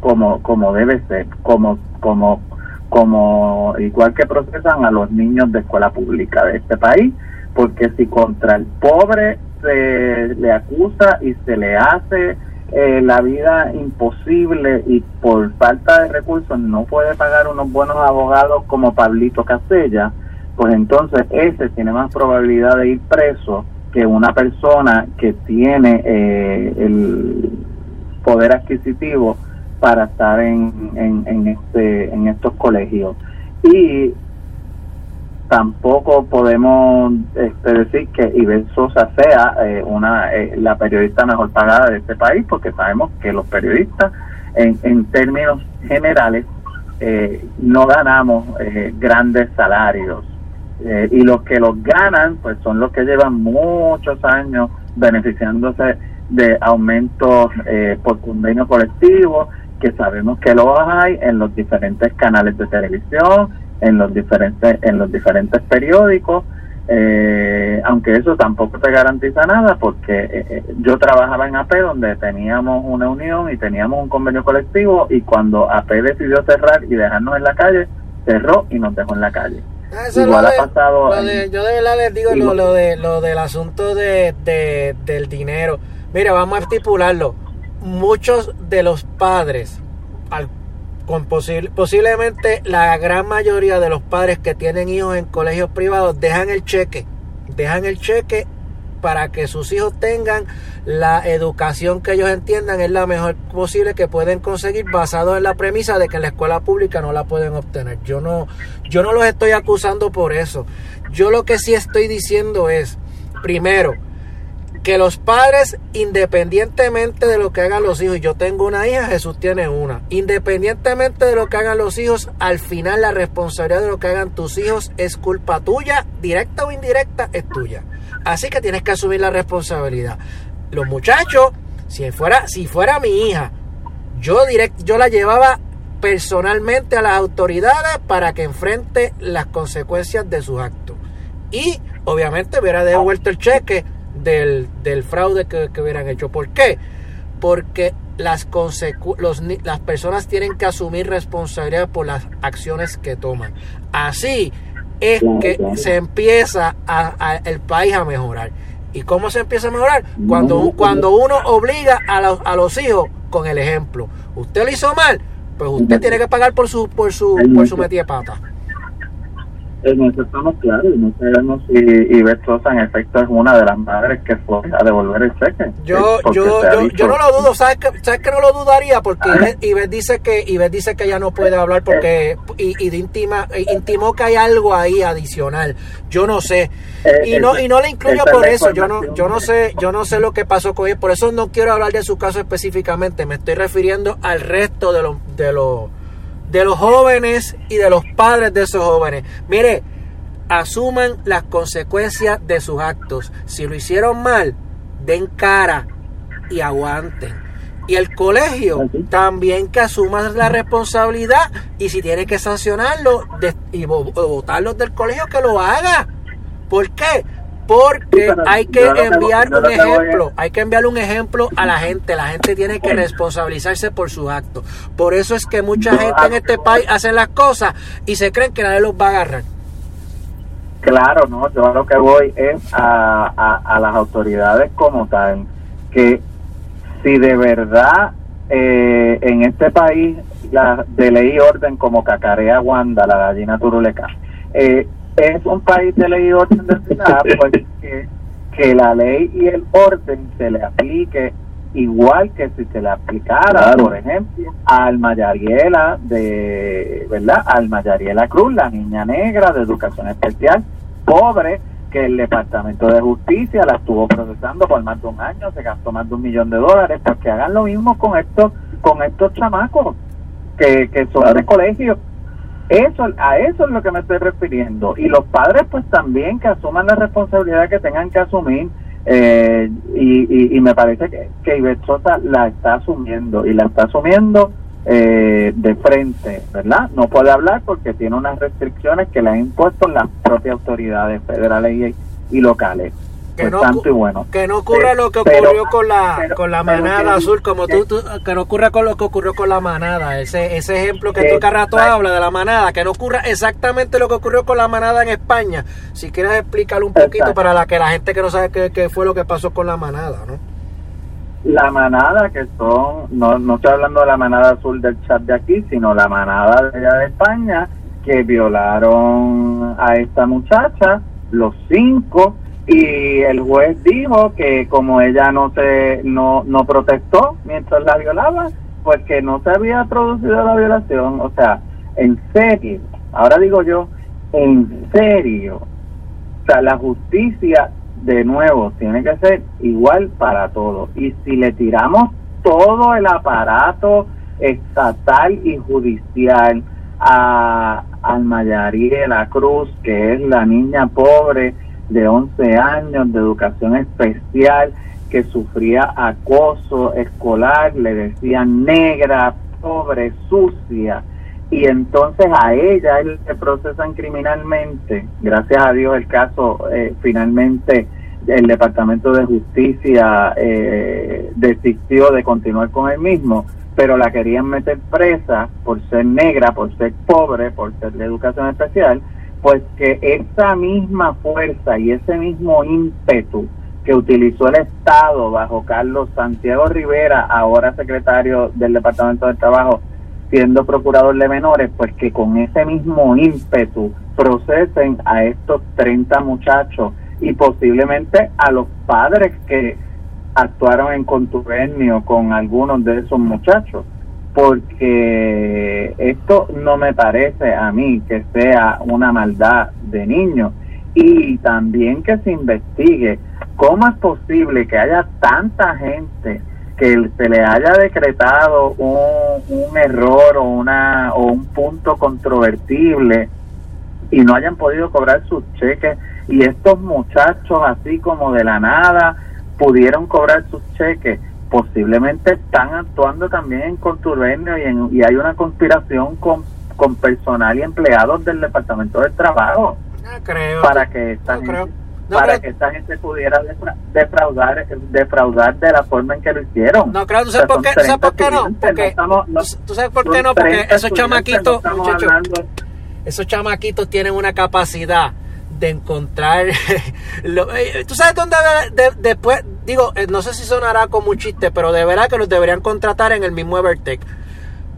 como como debe ser, como como como igual que procesan a los niños de escuela pública de este país, porque si contra el pobre se le acusa y se le hace eh, la vida imposible y por falta de recursos no puede pagar unos buenos abogados como Pablito Casella, pues entonces ese tiene más probabilidad de ir preso que una persona que tiene eh, el poder adquisitivo para estar en, en, en, este, en estos colegios. Y tampoco podemos este, decir que Ibel Sosa sea eh, una eh, la periodista mejor pagada de este país, porque sabemos que los periodistas, en, en términos generales, eh, no ganamos grandes salarios. Y los que los ganan, pues son los que llevan muchos años beneficiándose de aumentos por convenio colectivo, que sabemos que los hay en los diferentes canales de televisión, en los diferentes en los diferentes periódicos eh, aunque eso tampoco te garantiza nada porque eh, eh, yo trabajaba en AP donde teníamos una unión y teníamos un convenio colectivo y cuando AP decidió cerrar y dejarnos en la calle cerró y nos dejó en la calle
igual ha pasado yo de verdad les digo lo, de lo del asunto de, del dinero. Mira vamos a estipularlo. Muchos de los padres al con posi- posiblemente la gran mayoría de los padres que tienen hijos en colegios privados dejan el cheque, dejan el cheque para que sus hijos tengan la educación que ellos entiendan es la mejor posible que pueden conseguir basado en la premisa de que la escuela pública no la pueden obtener. Yo no yo no los estoy acusando por eso. Yo lo que sí estoy diciendo es primero que los padres, independientemente de lo que hagan los hijos, yo tengo una hija, Jesús tiene una, independientemente de lo que hagan los hijos, al final la responsabilidad de lo que hagan tus hijos es culpa tuya, directa o indirecta, es tuya. Así que tienes que asumir la responsabilidad. Los muchachos, si fuera, si fuera mi hija, yo direct, yo la llevaba personalmente a las autoridades para que enfrente las consecuencias de sus actos. Y obviamente hubiera devuelto el cheque del, del fraude que, que, hubieran hecho. ¿Por qué? Porque las, los, las personas tienen que asumir responsabilidad por las acciones que toman. Así es que se empieza a, a, el país a mejorar. ¿Y cómo se empieza a mejorar? Cuando, cuando uno obliga a los, a los hijos con el ejemplo. Usted lo hizo mal, pues usted tiene que pagar por su por su por su metida de pata.
En eso estamos claros y no sabemos si Ivette Sosa en efecto es una de las madres que fue a devolver el cheque.
Yo yo yo, yo, no lo dudo, ¿sabes que, ¿sabes que no lo dudaría? Porque Ivette, Ivette dice que Ivette dice que ella no puede hablar porque y, y de intima, intimó que hay algo ahí adicional. Yo no sé. Y no y no le incluyo por eso. Yo no yo no sé yo no sé lo que pasó con ella. Por eso no quiero hablar de su caso específicamente. Me estoy refiriendo al resto de los de los de los jóvenes y de los padres de esos jóvenes. Mire, asuman las consecuencias de sus actos. Si lo hicieron mal, den cara y aguanten. Y el colegio también que asuma la responsabilidad y si tiene que sancionarlo de, y votarlos del colegio, que lo haga. ¿Por qué? Porque hay que enviar un ejemplo, hay que enviar un ejemplo a la gente. La gente tiene que responsabilizarse por sus actos. Por eso es que mucha gente en este país hace las cosas y se creen que nadie los va a agarrar.
Claro, no, yo lo que voy es a, a, a las autoridades como tal, que si de verdad eh, en este país la de ley y orden como cacarea Wanda, la gallina turuleca, eh, es un país de ley y orden destinada, pues que, que, la ley y el orden se le aplique igual que si se le aplicara, claro. por ejemplo, a Alma Yariela de, ¿verdad? Alma Yariela Cruz, la niña negra de educación especial, pobre, que el Departamento de Justicia la estuvo procesando por más de un año, se gastó más de un millón de dólares, pues que hagan lo mismo con estos, con estos chamacos que, que son claro. de colegio eso, a eso es lo que me estoy refiriendo. Y los padres, pues también que asuman la responsabilidad que tengan que asumir. Eh, y, y, me parece que, que Ivette Sosa la está asumiendo y la está asumiendo eh, de frente, ¿verdad? No puede hablar porque tiene unas restricciones que le han impuesto las propias autoridades federales y locales.
Que no, bueno. que no ocurra lo que ocurrió pero, con la pero, con la manada azul como tú, tú, que no ocurra con lo que ocurrió con la manada ese ese ejemplo que tú cada rato hablas de la manada que no ocurra exactamente lo que ocurrió con la manada en España si quieres explicarlo un poquito Exacto. para la que la gente que no sabe qué, qué, fue lo que pasó con la manada no
la manada que son no no estoy hablando de la manada azul del chat de aquí sino la manada de allá de España que violaron a esta muchacha los cinco y el juez dijo que como ella no se no, no protestó mientras la violaba pues que no se había producido la violación. O sea en serio. Ahora digo yo en serio. O sea la justicia de nuevo tiene que ser igual para todos. Y si le tiramos todo el aparato estatal y judicial a Almayariela Cruz que es la niña pobre de 11 años de educación especial que sufría acoso escolar, le decían negra, pobre, sucia, y entonces a ella le procesan criminalmente. Gracias a Dios el caso eh, finalmente el Departamento de Justicia eh, desistió de continuar con el mismo, pero la querían meter presa por ser negra, por ser pobre, por ser de educación especial, pues que esa misma fuerza y ese mismo ímpetu que utilizó el Estado bajo Carlos Santiago Rivera, ahora secretario del Departamento del Trabajo, siendo procurador de menores, pues que con ese mismo ímpetu procesen a estos 30 muchachos y posiblemente a los padres que actuaron en contubernio con algunos de esos muchachos, porque esto no me parece a mí que sea una maldad de niños y también que se investigue cómo es posible que haya tanta gente que se le haya decretado un, un error o una o un punto controvertible y no hayan podido cobrar sus cheques. Y estos muchachos así como de la nada pudieron cobrar sus cheques posiblemente están actuando también en contubernio y, en, y hay una conspiración con, con personal y empleados del departamento del trabajo
No creo.
para que esta
No
gente,
creo. No
para
creo.
que esta gente pudiera defra- defraudar defraudar de la forma en que lo hicieron
No, claro, ¿tú
O sea,
sabes por qué? ¿Tú sabes por qué
30
no? Porque,
estamos-
¿tú, sabes por qué no? Porque
30
esos chamaquitos, muchachos, esos chamaquitos tienen una capacidad de encontrar. lo- eh, ¿Tú sabes dónde de- de- después? Digo, eh, no sé si sonará como un chiste, pero de verdad que los deberían contratar en el mismo Evertech.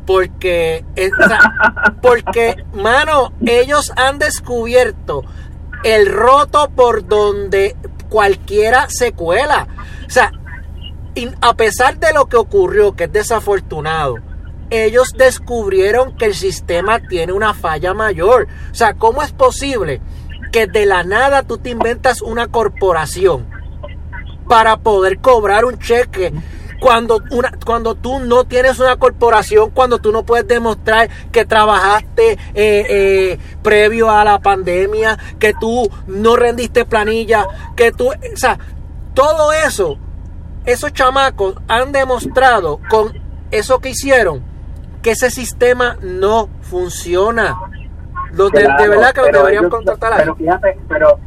Porque, eh, o sea, porque, mano, ellos han descubierto el roto por donde cualquiera se cuela. O sea, a pesar de lo que ocurrió, que es desafortunado, ellos descubrieron que el sistema tiene una falla mayor. O sea, ¿cómo es posible que de la nada tú te inventas una corporación para poder cobrar un cheque? Cuando, una, cuando tú no tienes una corporación, cuando tú no puedes demostrar que trabajaste eh, eh, previo a la pandemia, que tú no rendiste planilla, que tú, o sea, todo eso esos chamacos han demostrado con eso que hicieron que ese sistema no funciona. Los de, verdad que los deberían
ellos-
contratar ahí.
Pero fíjate, pero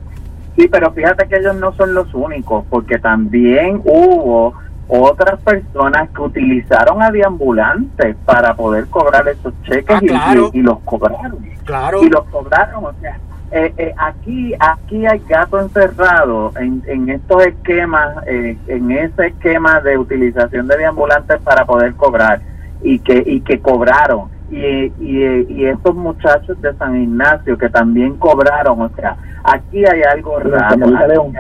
sí, pero fíjate que ellos no son los únicos, porque también hubo otras personas que utilizaron a deambulantes para poder cobrar esos cheques
Ah,
y-
claro.
y, y los cobraron.
Claro,
Y los cobraron, o sea, eh, eh, aquí aquí hay gato encerrado en, en estos esquemas, eh, en ese esquema de utilización de deambulantes para poder cobrar y que y que cobraron y, y, y estos muchachos de San Ignacio que también cobraron, o sea, aquí hay algo raro.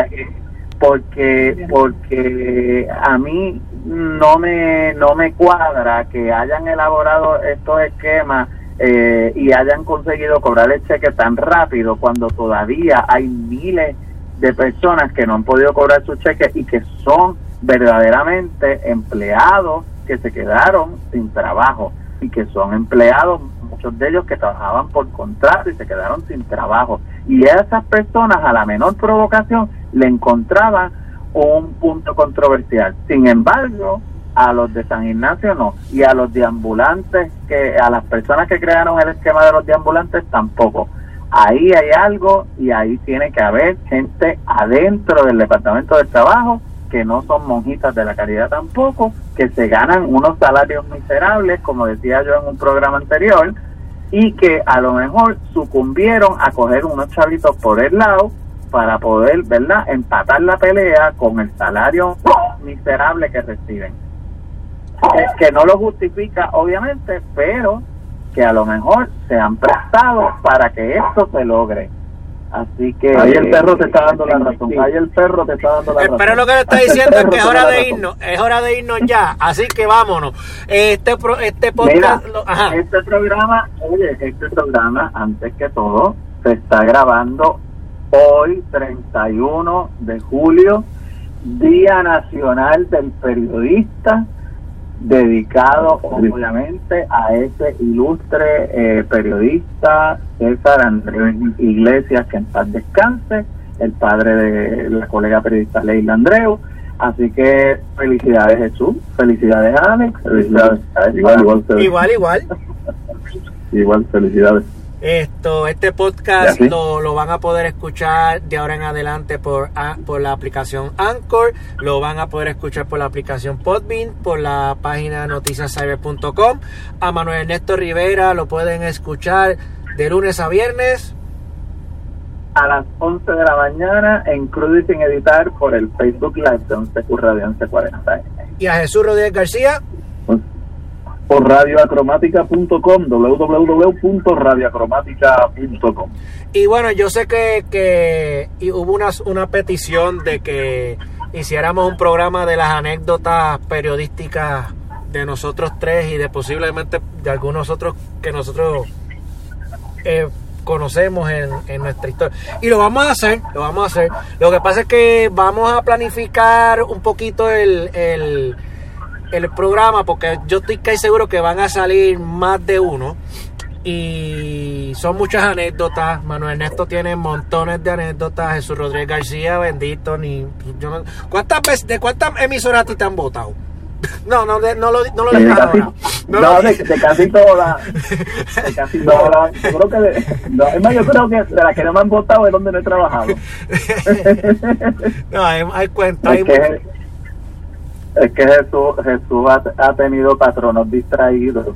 Porque porque a mí no me no me cuadra que hayan elaborado estos esquemas eh, y hayan conseguido cobrar el cheque tan rápido cuando todavía hay miles de personas que no han podido cobrar su cheque y que son verdaderamente empleados que se quedaron sin trabajo y que son empleados, muchos de ellos que trabajaban por contrato y se quedaron sin trabajo. Y a esas personas a la menor provocación le encontraban un punto controversial. Sin embargo, a los de San Ignacio no, y a los deambulantes, que a las personas que crearon el esquema de los deambulantes tampoco. Ahí hay algo y ahí tiene que haber gente adentro del Departamento del Trabajo que no son monjitas de la caridad tampoco, que se ganan unos salarios miserables, como decía yo en un programa anterior, y que a lo mejor sucumbieron a coger unos chavitos por el lado para poder, ¿verdad?, empatar la pelea con el salario miserable que reciben. Eh, que no lo justifica, obviamente, pero que a lo mejor se han prestado para que esto se logre. Así que...
Ahí el perro te está dando la razón. Ahí el perro te está dando la
Eh,
razón.
pero lo que le está diciendo es que es hora de irnos, es hora de irnos ya, así que vámonos. Este pro- este
Mira,
podcast, lo- ajá.
este programa, oye, este programa, antes que todo, se está grabando hoy, 31 de julio, Día Nacional del Periodista, dedicado obviamente a ese ilustre eh, periodista César Andrés Iglesias, que en paz descanse, el padre de la colega periodista Leila Andreu. Así que felicidades Jesús, felicidades Alex, felicidades.
Igual, igual.
Igual, igual.
Igual, felicidades.
Esto, este podcast lo, lo van a poder escuchar de ahora en adelante por, a- por la aplicación Anchor, lo van a poder escuchar por la aplicación Podbean, por la página noticiascyber.com. A Manuel Ernesto Rivera lo pueden escuchar de lunes a viernes.
a las 11 de la mañana en Cruz y sin editar por el Facebook Live de 11Q Radio 1140.
Y a Jesús Rodríguez García,
por radioacromática.com, www.radioacromática.com.
Y bueno, yo sé que, que hubo una, una petición de que hiciéramos un programa de las anécdotas periodísticas de nosotros tres y de posiblemente de algunos otros que nosotros eh, conocemos en, en, nuestra historia. Y lo vamos a hacer, lo vamos a hacer. Lo que pasa es que vamos a planificar un poquito el, el, el programa porque yo estoy casi seguro que van a salir más de uno. Y son muchas anécdotas. Manuel Ernesto tiene montones de anécdotas. Jesús Rodríguez García, bendito. Ni, yo no, ¿cuántas veces, ¿De cuántas emisoras te han votado? No, no, no, lo, no lo
de casi,
ahora.
no,
lo
de, casi todas. De casi todas. Yo creo que, de, no, es más, yo creo que de las que no me han votado es donde no he trabajado.
no, hay, hay cuentos. Hay
Es que, es que Jesús, Jesús ha, ha tenido patronos distraídos.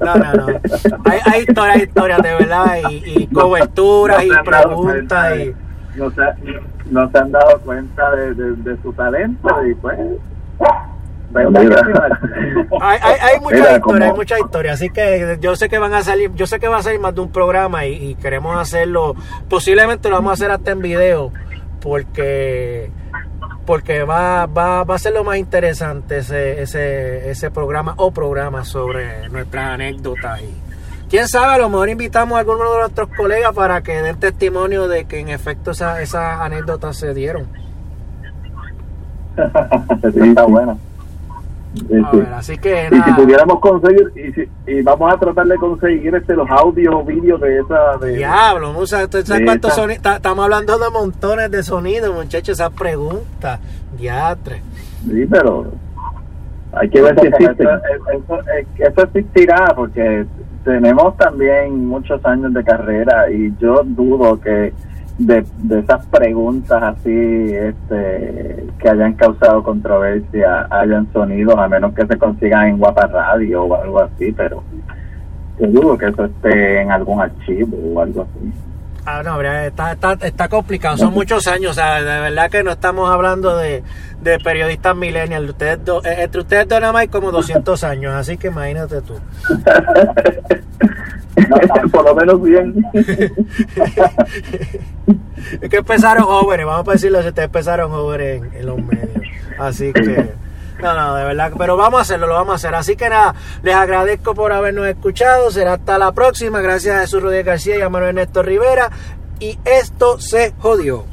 No, no, no. Hay, hay historias, hay historias de verdad y, y coberturas y
No
preguntas y
no se, no se han dado cuenta de, de, de su talento y pues
hay, hay, hay muchas historias,
como-
hay muchas historias, así que yo sé que van a salir, yo sé que va a salir más de un programa y, y queremos hacerlo, posiblemente lo vamos a hacer hasta en video, porque porque va, va, va a ser lo más interesante ese, ese, ese programa o programa sobre nuestras anécdotas y quién sabe, a lo mejor invitamos a algunos de nuestros colegas para que den testimonio de que en efecto esa- esas anécdotas se dieron.
Sí, está bueno. Sí,
A
sí.
ver, así que
Y si pudiéramos conseguir, y, si, y vamos a tratar de conseguir este los audios o vídeos de esa. De,
Diablo, o sea, ¿tú sabes cuántos sonidos? ta- Estamos hablando de montones de sonidos, muchachos, esas preguntas. Diatre.
Sí, pero hay que ver si
Eso,
existen.
eso, eso- eso existirá porque tenemos también muchos años de carrera y yo dudo que de, de esas preguntas así este que hayan causado controversia hayan sonidos a menos que se consigan en Guapa Radio o algo así pero yo dudo que eso esté en algún archivo o algo así
Ah, no, está, está, está complicado, son muchos años, o sea, de verdad que no estamos hablando de, de periodistas millennials, ustedes dos- eh, entre ustedes dos nada más hay como 200 años, así que imagínate tú.
Por lo menos bien.
Es que empezaron jóvenes, vamos a decirlo ustedes empezaron jóvenes en, en los medios. Así que, no, no, de verdad, pero vamos a hacerlo, lo vamos a hacer. Así que nada, les agradezco por habernos escuchado, será hasta la próxima. Gracias a Jesús Rodríguez García y a Manuel Ernesto Rivera. Y esto se jodió.